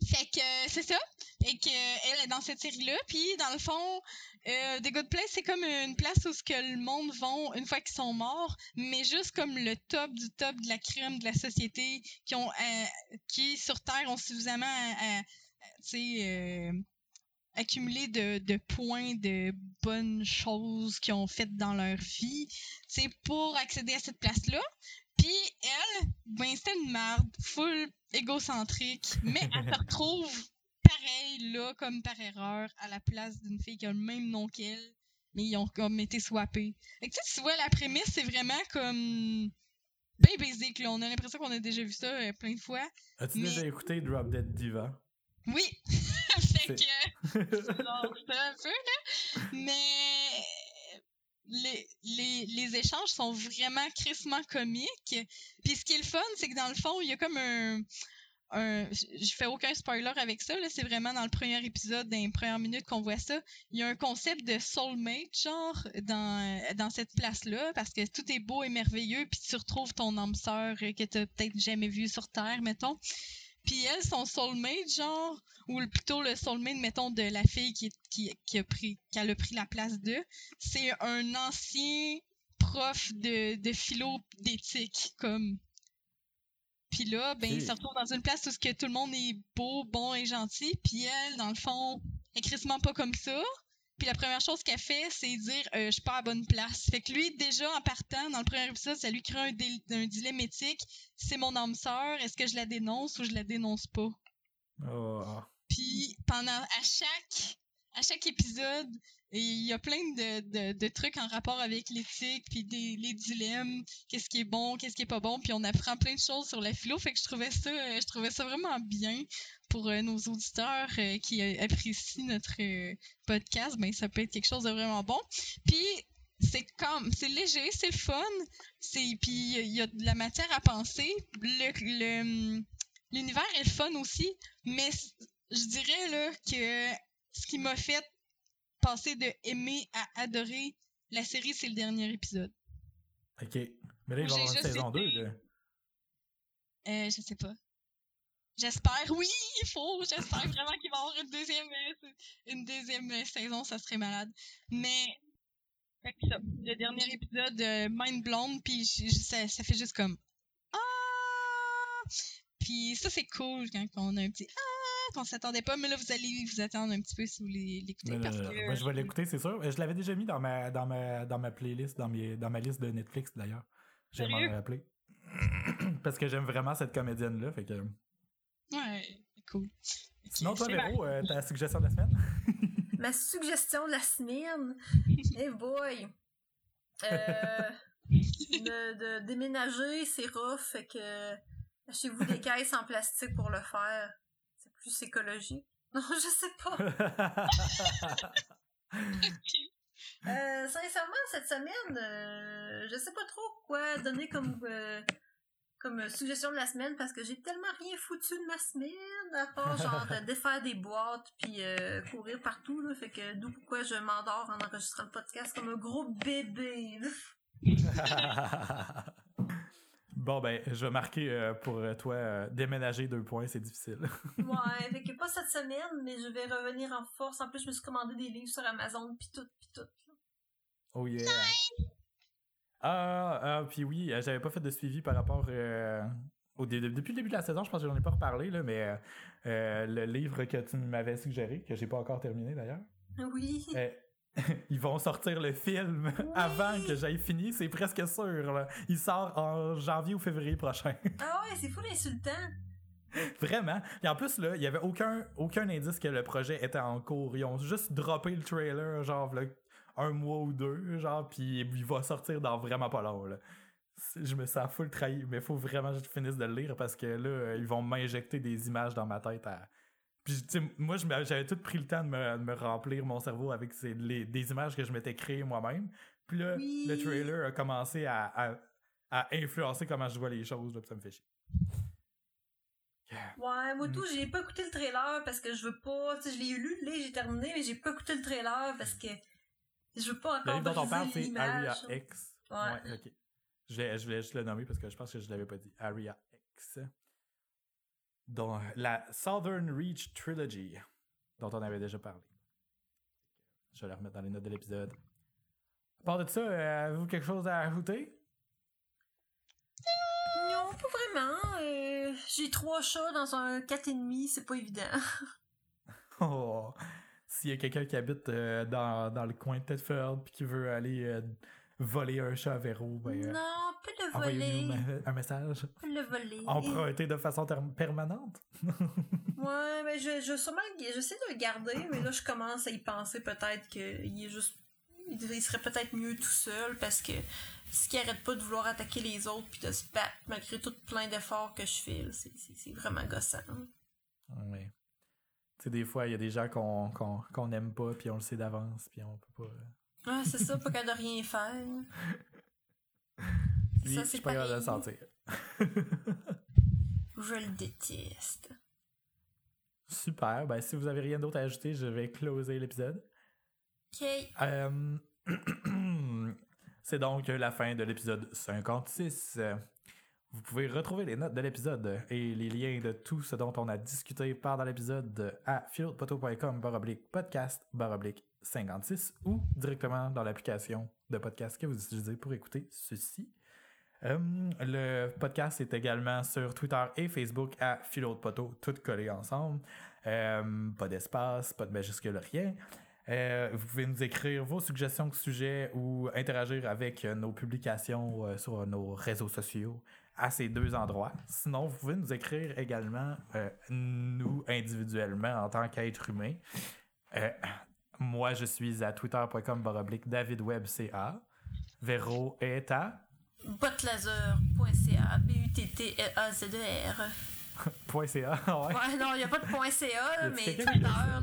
Fait que c'est ça. Et que elle est dans cette série-là. Puis dans le fond, The Good Place, c'est comme une place où ce que le monde vont une fois qu'ils sont morts, mais juste comme le top du top de la crème de la société qui ont qui sur Terre ont suffisamment à- à- tu accumulé de, de points de bonnes choses qu'ils ont faites dans leur vie, c'est pour accéder à cette place-là. Puis elle, ben c'était une marde, full égocentrique, mais elle se retrouve pareil là, comme par erreur, à la place d'une fille qui a le même nom qu'elle, mais ils ont comme été swappés. Que tu sais, tu vois, la prémisse, c'est vraiment comme ben basic, là. On a l'impression qu'on a déjà vu ça euh, plein de fois. As-tu Mais- déjà écouté Drop Dead Diva? Oui! Fait que un peu, là. Mais les, les, les échanges sont vraiment crissement comiques. Puis ce qui est le fun, c'est que dans le fond, il y a comme un. un je fais aucun spoiler avec ça, là. C'est vraiment dans le premier épisode, dans les premières minutes qu'on voit ça. Il y a un concept de soulmate, genre, dans, dans cette place-là, parce que tout est beau et merveilleux, puis tu retrouves ton âme sœur que t'as peut-être jamais vue sur Terre, mettons. Puis elle, son soulmate, genre, ou le- plutôt le soulmate, mettons, de la fille qui, qui, qui a pris, qui a pris la place d'eux, c'est un ancien prof de, de philo d'éthique, comme. Puis là, ben, il se retrouve dans une place où ce que tout le monde est beau, bon et gentil, puis elle, dans le fond, est crissement pas comme ça, Puis la première chose qu'elle fait, c'est dire euh, je suis pas à bonne place. Fait que lui, déjà en partant, dans le premier épisode, ça lui crée un, un dilemme éthique. C'est mon âme sœur, est-ce que je la dénonce ou je la dénonce pas? Oh. Puis pendant à chaque à chaque épisode, il y a plein de, de, trucs en rapport avec l'éthique, puis des, les dilemmes, qu'est-ce qui est bon, qu'est-ce qui est pas bon, puis on apprend plein de choses sur la philo. Je trouvais ça, euh, je trouvais ça vraiment bien pour euh, nos auditeurs euh, qui apprécient notre podcast. Ben ça peut être quelque chose de vraiment bon. Puis c'est comme c'est léger, c'est fun, c'est puis il y a de la matière à penser. Le l'univers est fun aussi, mais je dirais là que ce qui m'a fait passer de aimer à adorer la série, c'est le dernier épisode. Ok. Mais là, il va y avoir une saison été- 2, là. Euh, je sais pas. J'espère, oui, il faut. J'espère vraiment qu'il va y avoir une deuxième, euh, une deuxième euh, saison, ça serait malade. Mais, fait que ça, le dernier épisode, euh, mind blown, puis ça, ça fait juste comme ah. Puis ça c'est cool quand on a un petit ah qu'on s'attendait pas, mais là vous allez vous attendre un petit peu si vous voulez l'écouter Mais, parce que ben, je vais l'écouter, c'est sûr. Je l'avais déjà mis dans ma, dans ma, dans ma playlist, dans, mes, dans ma liste de Netflix d'ailleurs. J'aime Sérieux? m'en rappeler. Parce que j'aime vraiment cette comédienne-là. Fait que... ouais, cool. Ok, Sinon, toi. Véro, euh, ta suggestion de la semaine? Ma suggestion de la semaine, hey boy, euh, de, de déménager, c'est rough, fait que achetez-vous des caisses en plastique pour le faire. Plus écologique? Non, je sais pas. Euh, sincèrement, cette semaine, euh, je sais pas trop quoi donner comme euh, comme suggestion de la semaine parce que j'ai tellement rien foutu de ma semaine à part genre de défaire des boîtes puis courir partout là, fait que d'où pourquoi je m'endors en enregistrant le podcast comme un gros bébé. Bon, ben, je vais marquer euh, pour euh, toi euh, déménager deux points, c'est difficile. Ouais, fait que pas cette semaine, mais je vais revenir en force. En plus, je me suis commandé des livres sur Amazon puis tout puis tout. Oh yeah. Ah, ah, puis oui, j'avais pas fait de suivi par rapport euh, au dé- depuis le début de la saison, je pense que j'en ai pas reparlé, là, mais le livre que tu m'avais suggéré, que j'ai pas encore terminé d'ailleurs, Oui. ils vont sortir le film avant que j'aille fini, c'est presque sûr. Là. Il sort en janvier ou février prochain. Ah ouais, c'est fou l'insultant. Vraiment. Et en plus, là, il y avait aucun, aucun indice que le projet était en cours. Ils ont juste droppé le trailer, genre, là, un mois ou deux, genre, puis il va sortir dans vraiment pas long, là. Je me sens full trahi, mais faut vraiment que je finisse de le lire parce que là, ils vont m'injecter des images dans ma tête. à- Puis, tu sais, moi, j'avais tout pris le temps de me, de me remplir mon cerveau avec ces- les- des images que je m'étais créées moi-même. Puis là, Oui. le trailer a commencé à, à- à influencer comment je vois les choses, là, puis ça me fait chier. Ouais, moi Mm. tout, j'ai pas écouté le trailer parce que je veux pas. Tu sais, je l'ai lu, là, j'ai terminé, mais j'ai pas écouté le trailer parce que je veux pas Le encore livre dont on parle, c'est Aria. X. Ouais. Ouais, ok. Je voulais, je voulais juste le nommer parce que je pense que je l'avais pas dit. Aria X. Dont la Southern Reach Trilogy, dont on avait déjà parlé. Je vais la remettre dans les notes de l'épisode. À part de ça, avez-vous quelque chose à ajouter? Non, pas vraiment. euh, j'ai trois chats dans un 4,5, c'est pas évident. Oh, S'il y a quelqu'un qui habite euh, dans, dans le coin de Tedford puis qui veut aller euh, voler un chat à Véro, ben, euh, non, pas le voler. un message. Pas le voler. Emprunté de façon permanente. Ouais, mais je, je sûrement j'essaie de le garder, mais là je commence à y penser peut-être qu'il est juste il serait peut-être mieux tout seul parce que ce qui arrête pas de vouloir attaquer les autres puis de se battre malgré tout plein d'efforts que je fais, c'est, vraiment gossant. Ouais. Tu sais, des fois, il y a des gens qu'on qu'on qu'on aime pas, puis on le sait d'avance, puis on peut pas. Ouais, c'est ça, pas qu'à de rien faire. Lui, Ça, c'est pas capable de le sentir. Je le déteste. Super. Ben, si vous avez rien d'autre à ajouter, je vais closer l'épisode. Ok. Euh, C'est donc la fin de l'épisode 56. Euh, Vous pouvez retrouver les notes de l'épisode et les liens de tout ce dont on a discuté pendant l'épisode à philotpoto.com baroblique podcast baroblique 56 ou directement dans l'application de podcast que vous utilisez pour écouter ceci. Euh, le podcast est également sur Twitter et Facebook à Philo de Poteau, tout collé ensemble. Euh, pas d'espace, pas de majuscule, rien. Euh, vous pouvez nous écrire vos suggestions de sujets ou interagir avec nos publications sur nos réseaux sociaux à ces deux endroits. Sinon, vous pouvez nous écrire également, nous, individuellement, en tant qu'être humain. Moi, je suis à twitter.com baroblique davidwebca. Véro est à? Botlaser.ca, B-U-T-T-L-A-Z-E-R. point .ca. ouais. Ouais, non, il n'y a pas de point .ca, mais Twitter, là,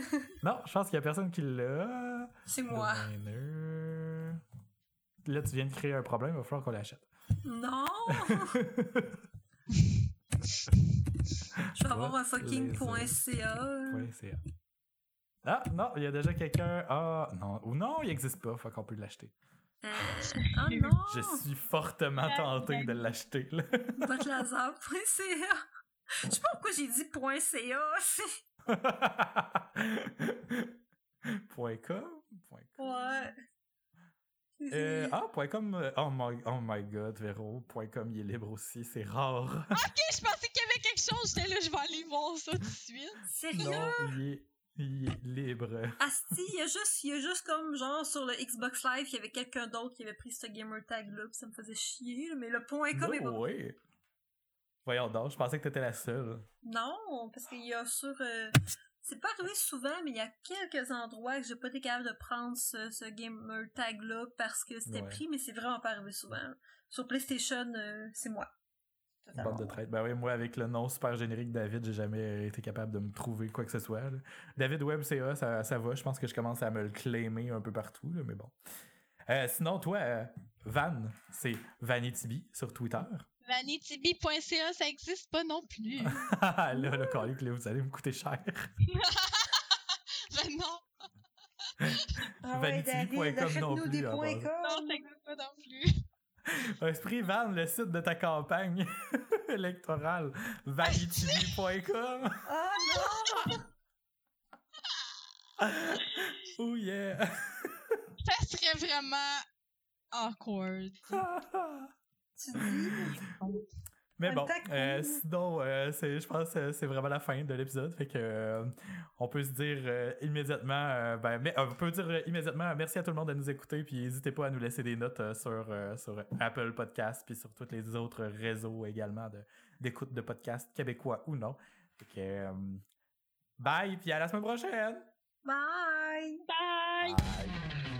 non, je pense qu'il y a personne qui l'a. c'est moi. Là, tu viens de créer un problème, il va falloir qu'on l'achète. Non! Je vais avoir un fucking point .ca. Point .ca. Ah, non, il y a déjà quelqu'un. Ah, non. Ou non, il n'existe pas, faut qu'on peut l'acheter. Euh, oh non! Je suis fortement tenté de l'acheter, là. Botlaser.ca. Je sais pas pourquoi j'ai dit point .ca. point .com? Point .com. Ouais. Euh, ah, point .com. euh, Oh my, oh my god, Véro. Point .com, il est libre aussi, c'est rare. Ok, je pensais qu'il y avait quelque chose. J'étais là, je vais aller voir ça tout de suite. Sérieux? non, il est, il est libre. Asti, il y a juste, il y a juste comme genre sur le Xbox Live, il y avait quelqu'un d'autre qui avait pris ce gamer tag là, pis ça me faisait chier, mais le point .com est. Voyons donc, je pensais que t'étais la seule. Non, parce qu'il y a sur... euh, C'est pas arrivé souvent, mais il y a quelques endroits que j'ai pas été capable de prendre ce, ce gamer tag là parce que c'était Ouais. pris, mais c'est vraiment pas arrivé souvent. Sur PlayStation, euh, c'est moi. Bande de traite. Ben oui, moi, avec le nom super générique David, j'ai jamais été capable de me trouver quoi que ce soit. là. David Web CA, ça, ça va. Je pense que je commence à me le claimer un peu partout, là, mais bon. Euh, sinon, toi, euh, Van, c'est Vanitibi sur Twitter. Vanitybi.ca, ça existe pas non plus. là, le calique, là, vous allez me coûter cher. ben non, Ah non plus, des points non, ça existe pas non plus. Esprit Van, le site de ta campagne électorale. Vanitibi.com. Ah non! Oh yeah! Ça serait vraiment awkward. Tu dis? Mais bon, euh, sinon, euh, c'est, je pense que c'est vraiment la fin de l'épisode. Fait que euh, on peut se dire euh, immédiatement, euh, ben, mais, euh, on peut dire immédiatement merci à tout le monde de nous écouter. Puis n'hésitez pas à nous laisser des notes euh, sur, euh, sur Apple Podcast puis sur tous les autres réseaux également de, d'écoute de podcasts québécois ou non. Fait que euh, bye, puis à la semaine prochaine! Bye! Bye!